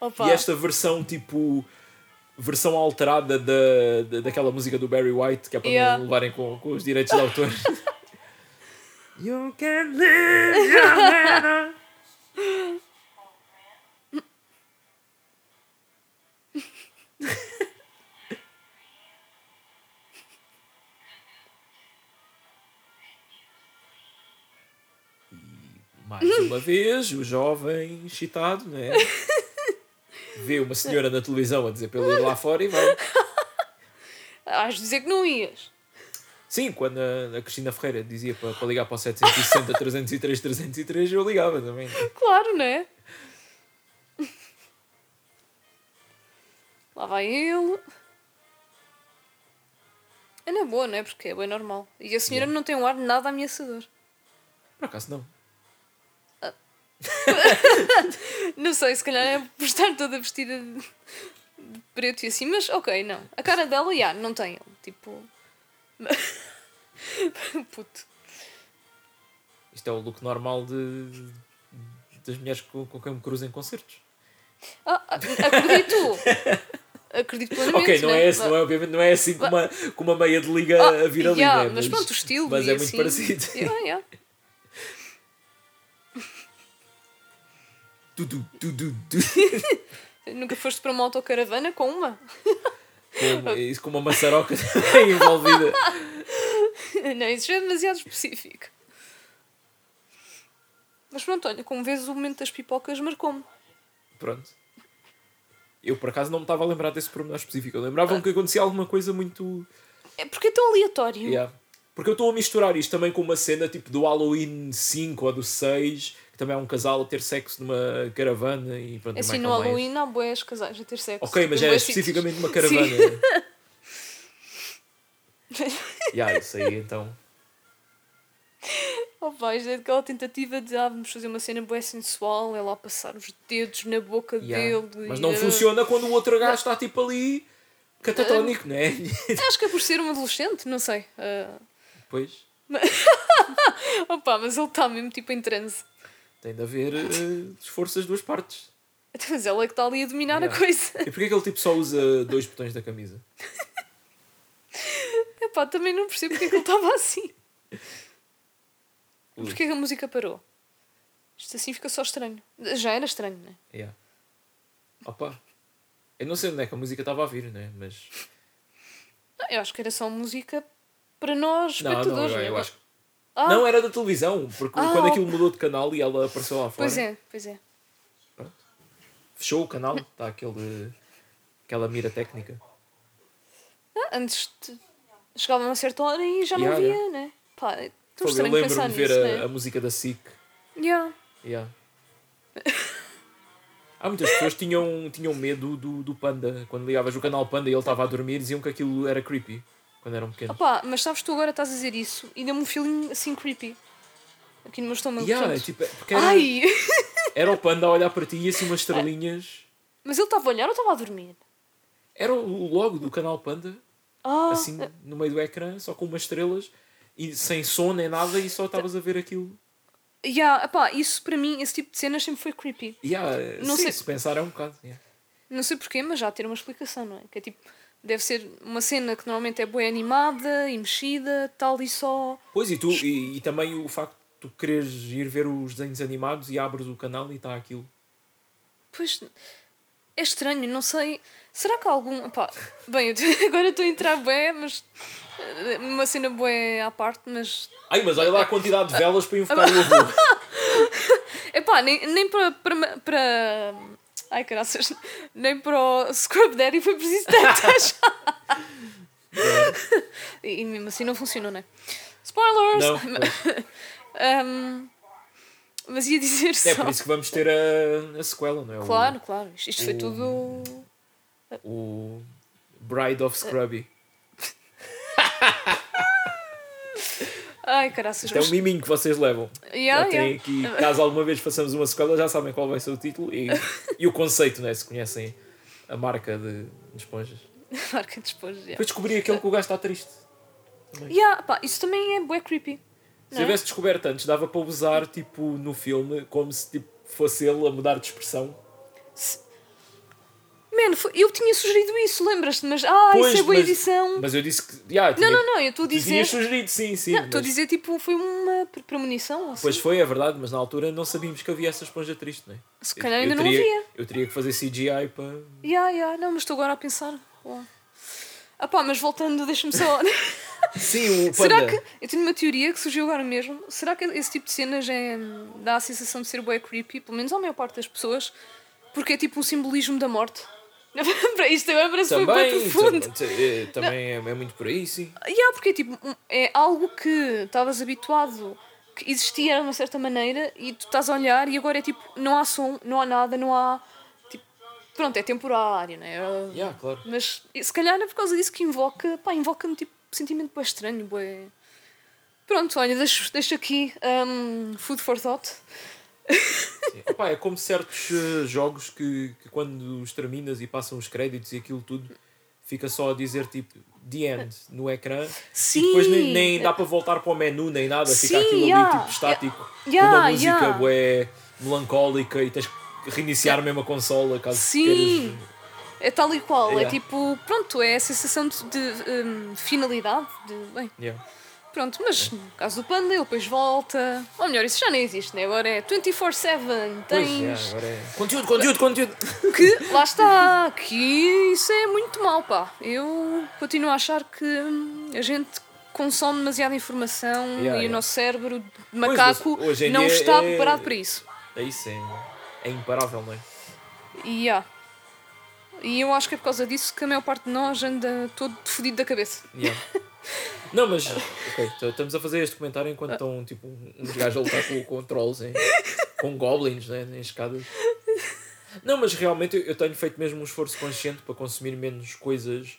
Opa. E esta versão tipo. versão alterada da, da, daquela música do Barry White, que é para Yeah. não levarem com, com os direitos de autor. you can live your uma vez, o jovem excitado, não é? Vê uma senhora na televisão a dizer para ele ir lá fora e vai. De dizer que não ias. Sim, quando a, a Cristina Ferreira dizia para, para ligar para o 760 303 303, eu ligava também. Claro, não é? Lá vai ele. É na boa, não é? Porque é bem normal. E a senhora não tem um ar nada ameaçador. Por acaso não. Não sei, se calhar é por estar toda vestida de de preto e assim, mas ok, não. A cara dela, já, não tem. Tipo. Puto. Isto é o look normal de, das mulheres com, com quem me cruzo em concertos. Ah, ah, acredito! Acredito plenamente. ok, não né? é, esse, não é, obviamente não é assim com uma, com uma meia de liga Ah, a vir ali, yeah, né? mas pronto, o estilo. Mas é muito assim, parecido. Yeah, yeah. Tu, tu, tu. Nunca foste para uma autocaravana com uma? com, isso com uma maçaroca envolvida. Não, isso já é demasiado específico. Mas pronto, olha, como vês, o momento das pipocas marcou-me. Pronto. Eu por acaso não me estava a lembrar desse pormenor específico. Eu lembrava-me que acontecia alguma coisa muito. É porque é tão aleatório. Yeah. Porque eu estou a misturar isto também com uma cena tipo do Halloween 5 ou do 6, que também é um casal a ter sexo numa caravana e pronto. E assim, no. Halloween há boés casais a ter sexo. Ok, mas é especificamente uma caravana. yeah, isso aí então. Oh, vais, é aquela tentativa de ah, vamos fazer uma cena boé sensual, é lá passar os dedos na boca Yeah. dele. Mas e, não ah, funciona quando o outro gajo está tipo ali catatónico, não é? Acho que é por ser um adolescente, não sei. Ah, Pois. Opa, mas ele está mesmo tipo em transe. Tem de haver eh, esforço das duas partes. Então, Mas ela é que está ali a dominar Yeah. a coisa. E porquê que ele tipo só usa dois botões da camisa? Epá, também não percebo porque é que ele estava assim. Ui. Porquê que a música parou? Isto assim fica só estranho. Já era estranho, né? Yeah. Opa. Eu não sei onde é que a música estava a vir, né? Mas. Não, eu acho que era só música para nós, Não, não, espectadores. eu, né? eu acho que. Ah, Não, era da televisão, porque Ah, quando aquilo mudou de canal e ela apareceu lá fora, Pois é, pois é. fechou o canal, está aquele, aquela mira técnica. Ah, antes de... chegava a uma certa hora e já não Yeah, via, yeah. né? Pá, eu estranho pensar lembro-me de ver nisso, a, né? a música da SIC. Yeah. Yeah. Há muitas pessoas que tinham, tinham medo do, do Panda. Quando ligavas o canal Panda e ele estava a dormir, diziam que aquilo era creepy. Quando eram pequenos. Opá, mas sabes, tu agora estás a dizer isso e deu-me um feeling assim creepy. Aqui no meu estômago. Yeah, portanto- tipo, porque era, Ai! era o Panda a olhar para ti e assim umas estrelinhas. Mas ele estava a olhar ou estava a dormir? Era o logo do canal Panda, Ah, assim no meio do ecrã, só com umas estrelas e sem som nem nada e só estavas a ver aquilo. yeah, epá, isso para mim, esse tipo de cenas sempre foi creepy. Yeah, Não sim, sei- se pensar é um bocado. yeah. Não sei porquê, mas já ter uma explicação, não é? Que é tipo, deve ser uma cena que normalmente é boa animada e mexida, tal e só. Pois e tu, e, e também o facto de tu quereres ir ver os desenhos animados e abres o canal e está aquilo. Pois é estranho, não sei. Será que há algum. Epá, bem, agora estou a entrar bué, mas. eh, Uma cena bué à parte, mas. Ai, mas olha lá a quantidade de velas para invocar o avô. Epá, nem, nem para, para, para. Ai caraças, nem para o Scrub Daddy foi preciso tantas. e, e mesmo assim não funcionou, não é? Spoilers! Não. Ahm, mas ia dizer É só. por isso que vamos ter a, a sequela, não é? O- Claro, claro. Isto, isto foi o- tudo. O, Bride of Scrubby. Ai caraças. Isto é um miminho que vocês levam. Yeah, já têm yeah. aqui, caso alguma vez façamos uma sequela, já sabem qual vai ser o título e, e o conceito, né? Se conhecem a marca de, de esponjas. Marca de esponja. Yeah. Depois descobri aquele que o gajo está triste. Yeah, pá, isso também é bué creepy. Se Não é? tivesse descoberto antes, dava para usar tipo no filme como se tipo, fosse ele a mudar de expressão. Mano, eu tinha sugerido isso, lembras-te? Mas, ah, Pois, isso é boa mas- edição. Mas eu disse que. Yeah, Não, tinha, não, não, eu estou a dizer. tinhas sugerido, sim, sim. Não, estou a mas- dizer, tipo, foi uma pre- premonição. Assim. Pois foi, é verdade, mas na altura não sabíamos que havia essa esponja triste, não é? Se Eu- calhar eu ainda não teria- havia. Eu teria que fazer CGI para. Ya, ya, não, mas estou agora a pensar. Uau. Ah pá, mas voltando, deixa-me só. Sim, o Será que. Eu tenho uma teoria que surgiu agora mesmo. Será que esse tipo de cenas é, dá a sensação de ser bué creepy, pelo menos à maior parte das pessoas, porque é tipo um simbolismo da morte? Isto agora parece Também, profundo. tam- t- eh, também é, é muito por aí, sim. Yeah, porque é tipo, um- é algo que estavas habituado, que existia de uma certa maneira e tu estás a olhar e agora é tipo, não há som, não há nada, não há. Tipo, pronto, é temporário, né? Yeah, claro. Mas se calhar é por causa disso que invoca, pá, invoca-me tipo sentimento bem estranho, bué. Pronto, olha, deixo, deixo aqui um, food for thought. Opa, é como certos eh, jogos que, que quando os terminas e passam os créditos e aquilo tudo, fica só a dizer tipo The End no ecrã Sim. e depois nem, nem dá para voltar para o menu nem nada, fica Sim, aquilo ali yeah. tipo estático, Yeah, com uma música yeah. bué melancólica e tens que reiniciar mesmo a consola caso Sim. queiras. É tal e qual, é tipo, pronto, é a sensação de, de, um, finalidade, de, bem. Pronto, mas no caso do Panda, ele depois volta. Ou melhor, isso já nem existe, né? Agora é 24-7. Pois, Tens. yeah, agora é... Conteúdo, conteúdo, conteúdo! Que, lá está, que isso é muito mau, pá. Eu continuo a achar que hum, a gente consome demasiada informação Yeah, e yeah. o nosso cérebro de macaco em não está é- preparado para isso. É isso, é, é imparável, não é? E há. E eu acho que é por causa disso que a maior parte de nós anda todo fodido da cabeça. Yeah. Não, mas ok, então estamos a fazer este comentário enquanto estão tipo um- uns gajos a lutar com, com trolls, hein? com goblins né? em escadas. Não, mas realmente eu, eu tenho feito mesmo um esforço consciente para consumir menos coisas.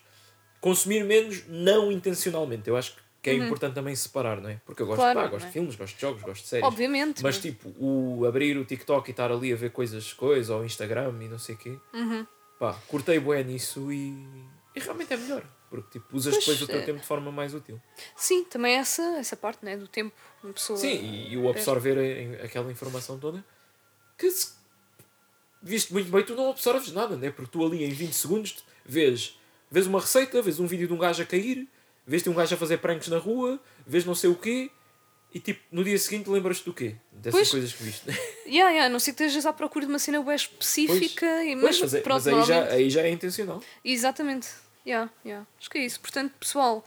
Consumir menos não intencionalmente. Eu acho que é importante também separar, não é? Porque eu gosto, Claro, pá, gosto não é? de filmes, gosto de jogos, gosto de séries. Obviamente. Mas tipo, o abrir o TikTok e estar ali a ver coisas, coisas, ou Instagram e não sei o quê. Uhum. Pá, cortei bué nisso e, e realmente é melhor. Porque tipo, usas Pois, depois o teu é. tempo de forma mais útil. Sim, também essa, essa parte né, do tempo. Uma pessoa. Sim, e, e o absorver em- aquela informação toda que se viste muito bem, tu não absorves nada, né? Porque tu ali em 20 segundos vês, vês uma receita, vês um vídeo de um gajo a cair, vês um gajo a fazer pranks na rua, vês não sei o quê, e tipo, no dia seguinte lembras-te do quê? Dessas Pois. coisas que viste. Yeah, yeah, não sei que estejas à procura de uma cena bem específica. e, Pois, mas, mas, é- pronto, mas aí, já, aí já é intencional. Exatamente. Yeah, yeah. Acho que é isso. Portanto, pessoal,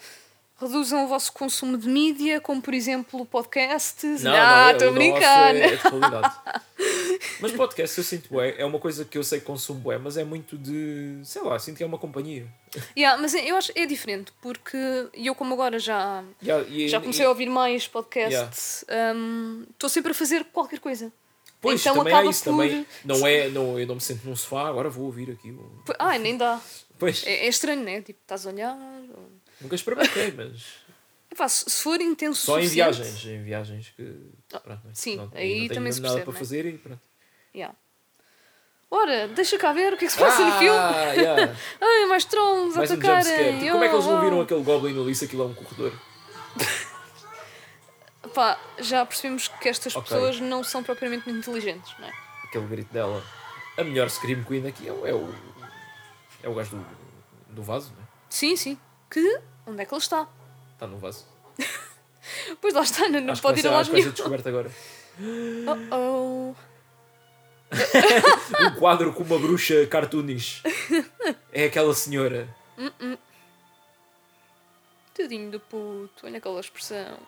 reduzam o vosso consumo de mídia, como por exemplo podcasts. Não, ah, é, estou a brincar. É, é mas podcast eu sinto bué, é uma coisa que eu sei que consumo bué, mas é muito de, sei lá, sinto que é uma companhia. Yeah, mas eu acho que é diferente, porque eu como agora já, Já, e- já comecei a ouvir mais podcasts, Yeah. hum, estou sempre a fazer qualquer coisa. Pois, Então também acaba é isso, por- também. Não é, não, eu não me sento num sofá, agora vou ouvir aqui. o- P- Ai, nem dá. Pois, É, é estranho, né? Tipo, estás a olhar. ou- nunca experimentei, mas Epá, se se for intenso só em viagens, em viagens que. Pronto, não é? sim, Não- aí não também se nada percebe, para não é? fazer e pronto. Yeah. Ora, deixa cá ver o que é que se passa no filme. Ah, yeah. Ai, mais trolls a um atacarem. Como é que eles não Oh, viram oh. aquele Goblin ali se aquilo é um corredor? Pá, já percebemos que estas Ok. pessoas não são propriamente muito inteligentes, não é? Aquele grito dela. A melhor Scream Queen aqui é, é o. É o gajo do, do vaso, não é? Sim, sim. Que? Onde é que ele está? Está no vaso. Pois lá está, não, não Acho pode ir a lado nenhum. descoberto agora. Oh, Um quadro com uma bruxa cartoonish. É aquela senhora. oh. Tadinho do puto, olha aquela expressão.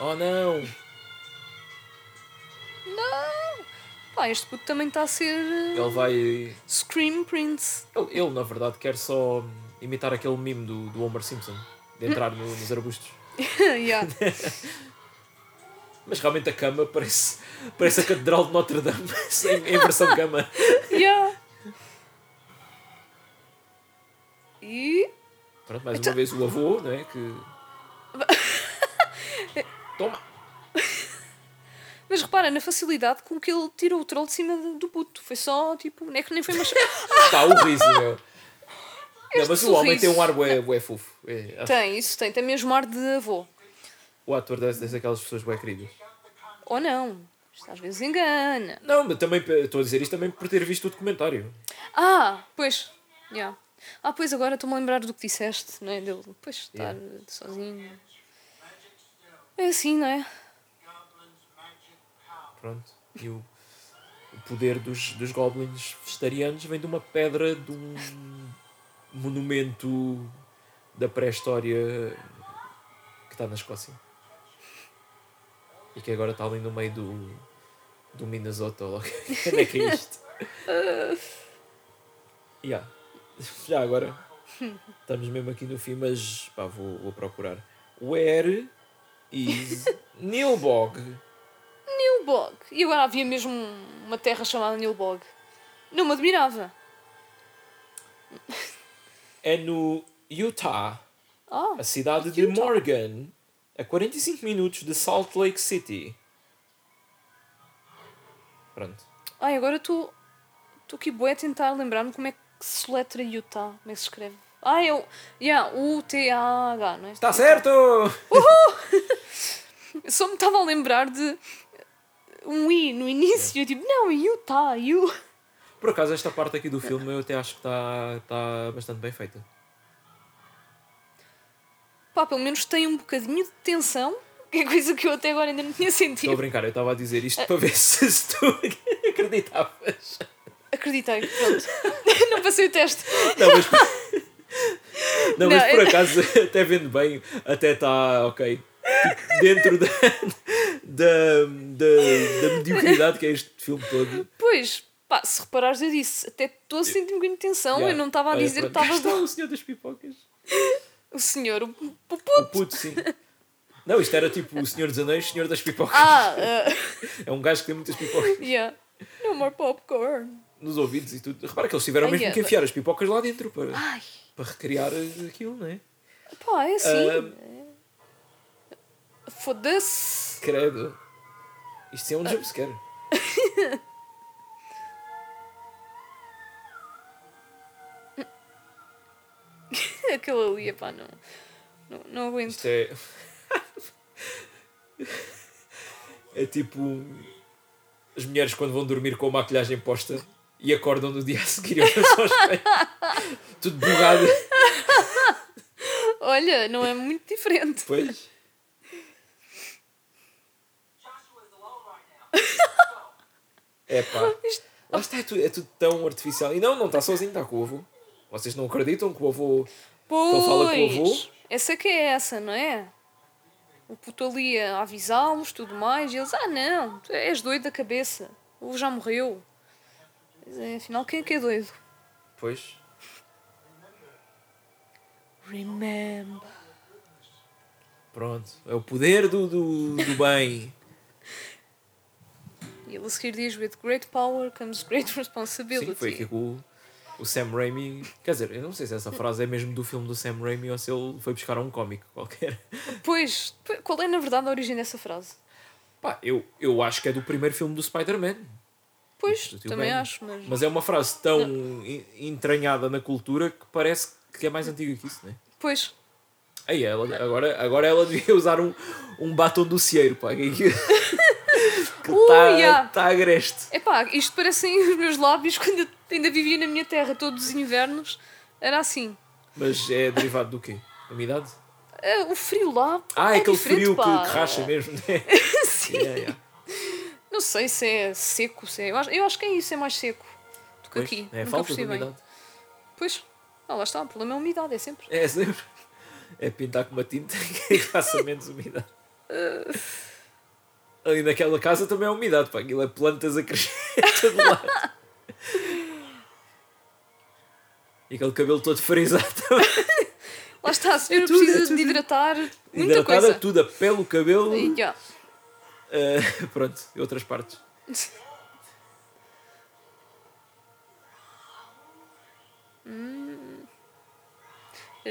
Oh não! Não! Pá, este puto também está a ser uh, Ele vai. Ele, Scream Prince. ele, na verdade quer só imitar aquele meme do, do Homer Simpson. De entrar no- nos arbustos. yeah. Mas realmente a cama parece, parece a Catedral de Notre Dame em, em versão cama. yeah. E. Pronto, mais Então- uma vez o avô, não é? Que. Toma! Mas repara na facilidade com que ele tirou o troll de cima do- puto. Foi só tipo. Nem é que nem foi uma. Está o riso, meu. Não, mas o homem tem um ar bué, bué fofo. É, tem, isso tem. Tem mesmo ar de avô. o ator desse aquelas pessoas bué queridas. Ou não. Isto às vezes engana. Não, mas também estou a dizer isto também por ter visto o documentário. Ah, pois. Yeah. Ah, pois agora estou-me a lembrar do que disseste, não é? Dele, pois, estar Yeah. sozinho. É assim, não é? Pronto. E o, o poder dos, dos goblins vegetarianos vem de uma pedra de um monumento da pré-história que está na Escócia. E que agora está ali no meio do, do Minnesota. ou lá. Onde é que é isto? Yeah. Já agora. Estamos mesmo aqui no fim, mas pá, vou, vou procurar. Where is Nilbog? Nilbog. E agora havia mesmo uma terra chamada Nilbog. Não me admirava. É no Utah, Ah, a cidade de Utah. Morgan, a 45 minutos de Salt Lake City. Pronto. ai, agora estou. Estou aqui boa a tentar lembrar-me como é que se letra Utah. Como é que se escreve? Ah, é o. Yeah, U-T-A-H, não é? Está certo! Eu só me estava a lembrar de um I no início. Eu tipo, não, Utah, U. Por acaso, esta parte aqui do filme eu até acho que está está bastante bem feita. Pá, pelo menos tem um bocadinho de tensão, que é coisa que eu até agora ainda não tinha Estou a sentido. brincar, eu estava a dizer isto para ver se, se tu acreditavas. Acreditei, pronto. não passei o teste. Não, mas, não, mas Não, por eu- acaso, até vendo bem, até está ok. Tipo, dentro da, da, da, da mediocridade que é este filme todo. Pois, pá, se reparares, eu disse, até estou a sentir um bocadinho de tensão. Yeah. Eu não estava a Olha, dizer que estava está o senhor das pipocas. o senhor, o, o O puto. puto, sim. Não, isto era tipo o Senhor dos Anéis, Senhor das Pipocas. Ah, uh, É um gajo que tem muitas pipocas yeah. No more popcorn. nos ouvidos e tudo. Repara que eles tiveram Ai, mesmo é, que enfiar as pipocas lá dentro para, Ai, para recriar aquilo, não é? pá, é assim. Ah, Foda-se. credo. Isto é um jumpscare. Aquele ali, epá, não, não, não aguento. Isto é. é tipo. As mulheres quando vão dormir com a maquilhagem posta e acordam no dia a seguir e olham só. Tudo bugado. Olha, não é muito diferente. Pois. É pá. Lá está, é tudo, é tudo tão artificial. E não, não está sozinho, está com o avô. Vocês não acreditam que o avô. ele fala com o avô? Pois, essa que é essa, não é? O puto ali a avisá-los, tudo mais, e eles, ah não, tu és doido da cabeça, o avô já morreu. Mas, é, afinal, quem é que é doido? Pois. Remember. Pronto. É o poder do, do, do bem. E ele a seguir diz: With great power comes great Sim, responsibility. foi aqui que o, o Sam Raimi. Quer dizer, eu não sei se essa frase é mesmo do filme do Sam Raimi ou se ele foi buscar um cómico qualquer. Pois, qual é na verdade a origem dessa frase? Pá, eu, eu acho que é do primeiro filme do Spider-Man. Pois, Do também acho, mas. Mas é uma frase tão en- entranhada na cultura que parece que é mais antiga que isso, não é? Pois, Aí ela, agora, agora ela devia usar um, um batom docieiro, pá. Que está Uh, yeah. tá agreste. epá, isto parecem os meus lábios quando ainda vivia na minha terra, todos os invernos. Era assim. Mas é derivado do quê? Umidade? Ah, o frio lá. Ah, é, aquele frio que, que racha mesmo, né? Sim. Yeah, yeah. Não sei se é seco, se é. Eu acho, eu acho que é isso, é mais seco do que Pois, aqui. É Nunca falta de bem. umidade. Pois, ah, lá está, o problema é a umidade, é sempre. É sempre. É pintar com uma tinta que faça menos umidade. Ali naquela casa também é umidade, pá. Aquilo é plantas a crescer de todo lado. E aquele cabelo todo frisado também. Lá está, a senhora tudo, é precisa tudo. de hidratar muita Hidratada, coisa. tudo, a pele, o cabelo. E, já. eh, pronto, e outras partes.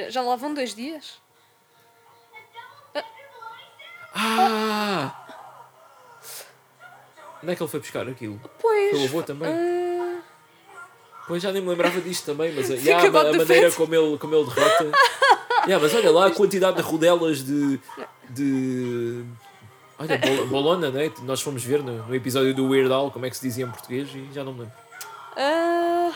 Já lá vão dois dias? Ah! Onde é que ele foi buscar aquilo? Pois. Foi o avô também? ah, Pois já nem me lembrava disto também, mas a, Fica yeah, a, a maneira como ele, como ele derrota. yeah, mas olha lá a quantidade de rodelas de. de olha, bol- bolona, né? Nós fomos ver no, no episódio do Weird Al como é que se dizia em português e já não me lembro. ah,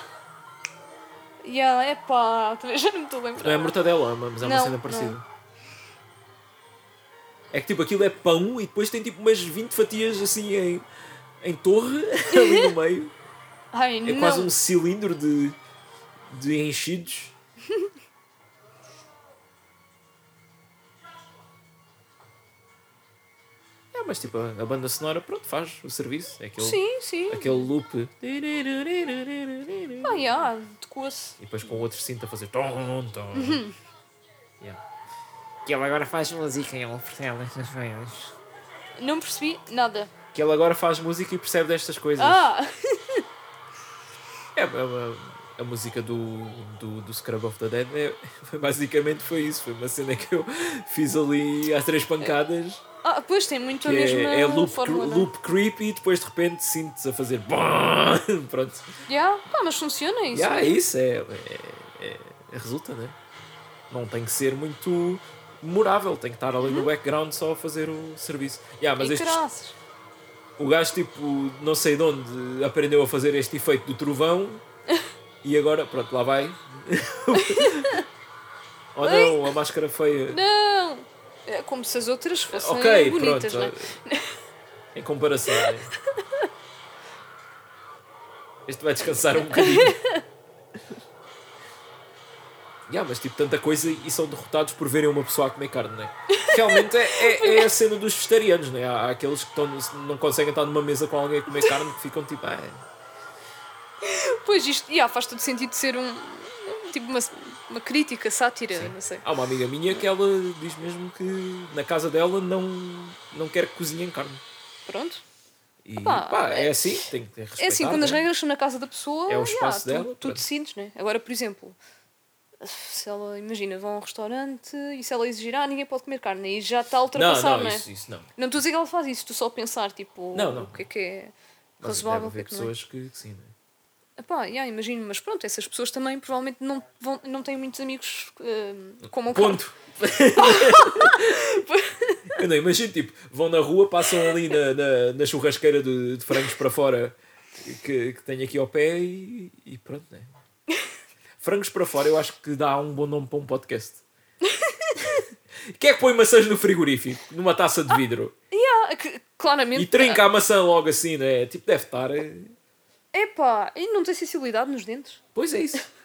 yeah, epá, também já não me estou a lembrar. Não é mortadela, mas é uma Não, cena parecida. É que tipo aquilo é pão e depois tem tipo umas 20 fatias assim em, em torre ali no meio. Ai, É não. quase um cilindro de, de enchidos. É, mas tipo, a, a banda sonora, pronto, faz o serviço. É aquele, Sim, sim. aquele loop. E Ah, yeah, adequa-se. depois com outro cinto a fazer tom, tom. Uhum. Yeah. Que ele agora faz música e ele percebe estas coisas. Não percebi nada. Que ele agora faz música e percebe destas coisas. Ah! É, é uma- a música do, do, do Scrub of the Dead é, basicamente foi isso. Foi uma cena que eu fiz ali às três pancadas. Ah, pois tem muito a Que mesma é, é loop, fórmula. loop creepy e depois de repente sinto-se a fazer! Pronto. Yeah. Pá, mas funciona isso. Yeah, é isso, é, é, é- é- resulta, né? Não tem que ser muito memorável, tem que estar ali no background só a fazer o serviço. Yeah, mas e estes. O gajo, tipo, não sei de onde aprendeu a fazer este efeito do trovão e agora, pronto, lá vai. oh não, a máscara feia. Não! É como se as outras fossem ok, bonitas, pronto. né? Em comparação, né? Este vai descansar um bocadinho. Yeah, mas tipo, tanta coisa e são derrotados por verem uma pessoa a comer carne, né? Realmente é, é, é a cena dos vegetarianos, né? Há, há aqueles que estão, não conseguem estar numa mesa com alguém a comer carne que ficam tipo, ah, Pois isto yeah, faz todo sentido de ser um. Tipo uma, uma crítica, sátira, não sei. Há uma amiga minha que ela diz mesmo que na casa dela não, não quer que cozinhem carne. Pronto. E Pá, pá, é assim, tem que respeitar. É assim, quando as né? regras são na casa da pessoa, É o yeah, espaço tu, dela, tu decides, né? Agora, por exemplo, se ela, imagina, vão a um restaurante e se ela exigir, ah, ninguém pode comer carne, aí já está a Não, não, não, é? isso, isso não. Não estou a dizer que ela faz isso, estou só a pensar, tipo, Não, não. o que é que é razoável, deve é haver não é. pessoas que, que sim, né? Epá, yeah, imagino, mas pronto, essas pessoas também provavelmente não, vão, não têm muitos amigos eh, como o Ponto. Eu não imagino, tipo, vão na rua, passam ali na, na, na churrasqueira de, de frangos para fora que, que tem aqui ao pé e, e pronto, né? Frangos para fora, eu acho que dá um bom nome para um podcast. Quem é que põe maçãs no frigorífico? Numa taça de vidro? Yeah, que- claramente. E trinca a maçã logo assim, né? Tipo, deve estar. eh, Epá, e não tem sensibilidade nos dentes? Pois é isso.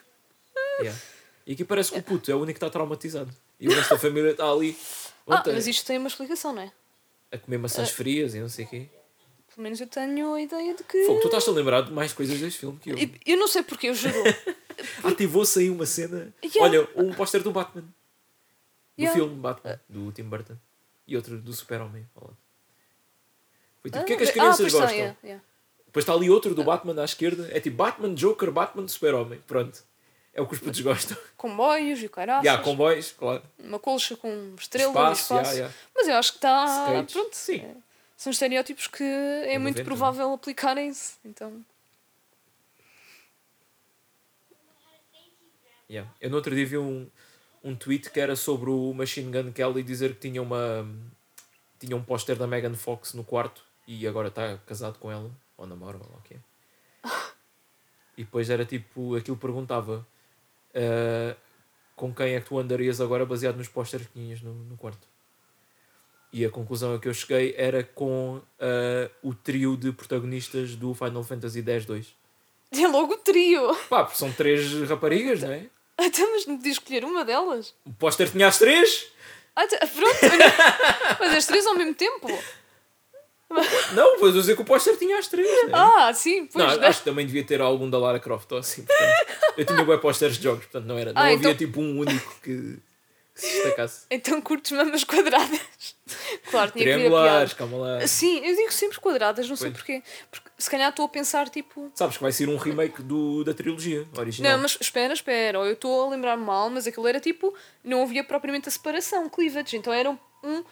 Yeah. E aqui parece que o puto é o único que está traumatizado. E o resto da família está ali Ah, mas isto tem uma explicação, não é? a comer maçãs frias e não sei o quê. Pelo menos eu tenho a ideia de que. Fogo, tu estás a lembrar de mais coisas deste filme que eu. Eu- Eu não sei porque, eu juro. Ativou-se aí uma cena. Yeah. Olha, um póster do Batman. Do Yeah. filme Batman, do Tim Burton. E outro do Super-Homem. Foi tipo, o que é que Ah, as crianças pois está, gostam? yeah, yeah. Depois está ali outro do Batman à esquerda. É tipo Batman, Joker, Batman, Super-Homem. Pronto. É o que os putos gostam. Comboios e o caraças. E há comboios, claro. Uma colcha com estrela Espaço, e espaço. yeah, yeah. Mas eu acho que está. Pronto. Sim. é- São estereótipos que é muito 90, provável aplicarem-se. Então. Yeah. Eu no outro dia vi um, um tweet que era sobre o Machine Gun Kelly dizer que tinha uma tinha um póster da Megan Fox no quarto e agora está casado com ela, ou namora, ou o que é. E depois era tipo, aquilo perguntava ah, com quem é que tu andarias agora baseado nos pósteres que tinhas no, no quarto. E a conclusão a que eu cheguei era com ah, o trio de protagonistas do Final Fantasy X-2. É logo o trio. Pá, porque são três raparigas, não é? Até mas não podia escolher uma delas. O póster tinha as três? Ah, tá- pronto. mas as três ao mesmo tempo. Não, pois eu dizer que o póster tinha as três. Né? Ah, sim, pois. não, né? acho que também devia ter algum da Lara Croft ou assim. Portanto, eu tinha bem pósteres de jogos, portanto não era. Não Ah, havia então- tipo um único que se destacasse. Então curtes mamas quadradas. Claro, tinha Triangulares, calma lá. Sim, eu digo sempre quadradas, não sei Pois. porquê. Porque se calhar estou a pensar tipo. Sabes que vai ser um remake do, da trilogia original. Não, mas espera, espera, ou eu estou a lembrar mal, mas aquilo era tipo. Não havia propriamente a separação, cleavage. Então era um. um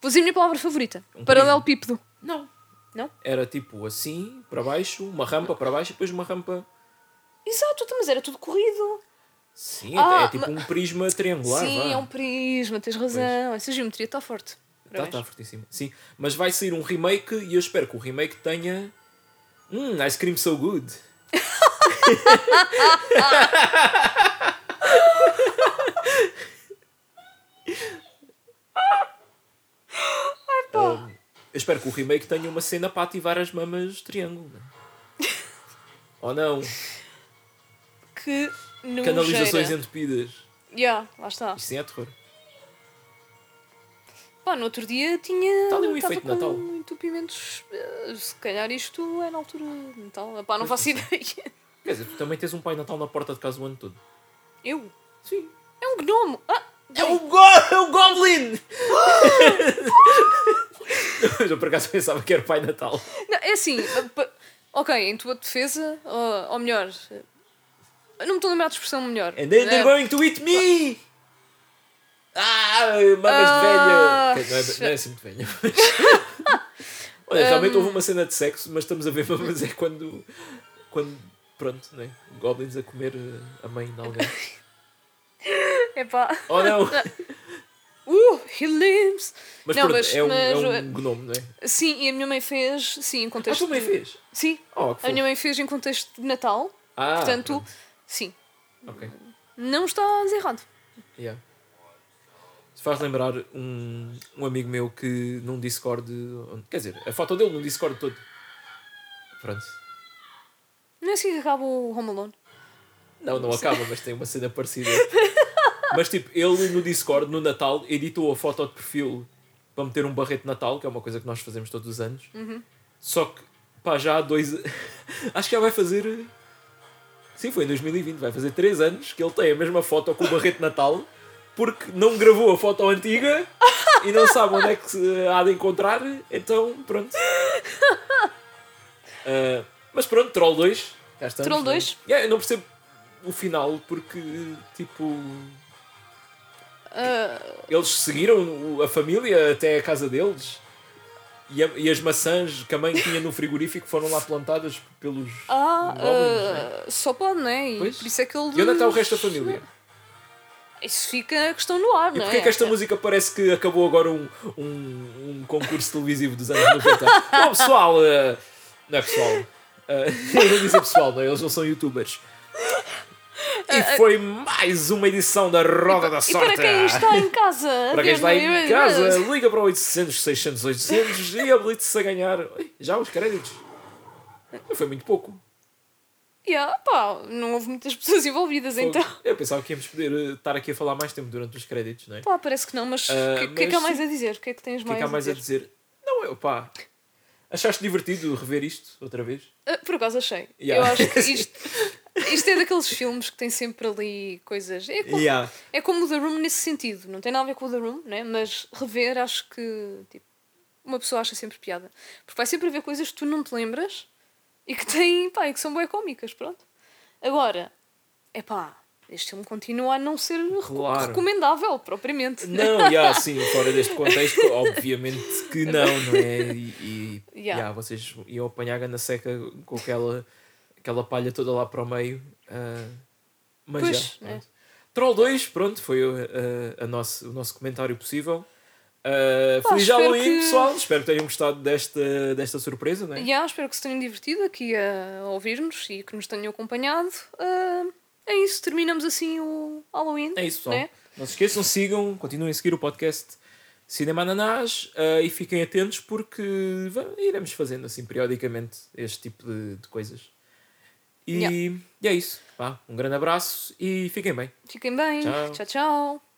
vou dizer a minha palavra favorita: Um paralelepípedo. Não. Não? Era tipo assim, para baixo, uma rampa para baixo e depois uma rampa. Exato, então, mas era tudo corrido. Sim, Ah, é tipo um prisma triangular. Sim, vá. é um prisma, tens razão. Essa geometria está forte. Tá, Parabéns. tá fortíssimo. Sim, mas vai sair um remake e eu espero que o remake tenha. Hum, Ice Cream So Good. Um, eu espero que o remake tenha uma cena para ativar as mamas triângulo. né? Ou não? Que nojeira. Canalizações entupidas. Yeah, lá está. Isto sim é terror. Pá, no outro dia tinha. Está ali um efeito Natal. entupimentos. eh, Se calhar isto é na altura de Natal. Pá, não faço ideia. Quer dizer, tu também tens um Pai Natal na porta de casa o ano todo. Eu? Sim. É um gnomo! Ah! É o, go é o Goblin! Mas eu por acaso pensava que era o Pai Natal. Não, é assim. Ok, em tua defesa, ou, ou melhor. Eh, Não me estou a lembrar de expressão melhor. And then they're Eh, going to eat me! Ah, mamas Ah, de velha! Ok, Não é, não é assim muito velha. mas- Olha, realmente houve uma cena de sexo, mas estamos a ver, mas é quando. Quando. Pronto, né? Goblins a comer eh, a mãe de alguém. Epá. Oh não! Uh, he lives! Mas Não, pronto, mas- é um, é mas, um gnome, não é? Sim, e a minha mãe fez. Sim, em Ah, contexto. tu também de- fez? Sim, Oh, a minha mãe fez em contexto de Natal. Ah, portanto, pronto. Sim. Ok. Não está errado. Yeah. Isso faz lembrar um, um amigo meu que num Discord. Quer dizer, a foto dele num Discord todo. Pronto. Não é assim que acaba o Home Alone. Não, não acaba, mas tem uma cena parecida. mas tipo, ele no Discord, no Natal, editou a foto de perfil para meter um barrete de Natal, que é uma coisa que nós fazemos todos os anos. Só que, pá, já há dois. Acho que já vai fazer. Sim, foi em 2020, vai fazer 3 anos que ele tem a mesma foto com o barrete de Natal porque não gravou a foto antiga e não sabe onde é que se há de encontrar, então pronto. Ah, mas pronto, Troll 2, cá estamos. Troll né? 2? Yeah, eu não percebo o final porque, tipo, Ah, eles seguiram a família até a casa deles. E, a- e as maçãs que a mãe tinha no frigorífico foram lá plantadas pelos Ah, goblins. né? ah, só pode, né? E Pois. por isso é que ele. E onde é está o resto da família? Isso fica a questão no ar, E não porquê é? é que esta música parece que acabou agora um, um, um concurso televisivo dos anos 90? Bom, pessoal, eh, não é pessoal. eh, eu vou dizer pessoal, não é? Eles não são youtubers. E foi mais uma edição da Roda da E Sorte. para quem está em casa. Para quem está em casa, liga para o 800 600 800 e habilite-se a ganhar. Já os créditos. Foi muito pouco. Yeah, pá, não houve muitas pessoas envolvidas então. Eu pensava que íamos poder eh, estar aqui a falar mais tempo durante os créditos, não é? Pá, parece que não, mas o Ah, que, que é que há mais a dizer? O que é que tens que é que há mais a dizer? Não, eu pá. Achaste divertido rever isto outra vez? Ah, por acaso achei. Yeah. Eu acho que isto, isto é daqueles filmes que tem sempre ali coisas. É como, Yeah. é como o The Room nesse sentido. Não tem nada a ver com o The Room, né? mas rever acho que tipo, uma pessoa acha sempre piada. Porque vai sempre haver coisas que tu não te lembras e que têm, pá, e que são bem cómicas, pronto. Agora, é pá, este filme continua a não ser Claro. recomendável, propriamente. Não, já assim, fora deste contexto, obviamente que não, não é? E, e Yeah. yeah, vocês iam apanhar a na seca com aquela, aquela palha toda lá para o meio. ah, mas Pois, já. né? pronto. Troll 2, pronto, foi uh, a nosso, o nosso comentário possível. Uh, Pá, feliz Halloween, que- pessoal. Espero que tenham gostado desta, desta surpresa, não é? Yeah, espero que se tenham divertido aqui a ouvir-nos e que nos tenham acompanhado. Ah, é isso, terminamos assim o Halloween. É isso, pessoal. né? Não se esqueçam, sigam, continuem a seguir o podcast Cinema Ananás uh, e fiquem atentos porque iremos fazendo assim periodicamente este tipo de, de coisas. E, Yeah. e é isso. Vá, um grande abraço e fiquem bem. Fiquem bem. Tchau. tchau. tchau.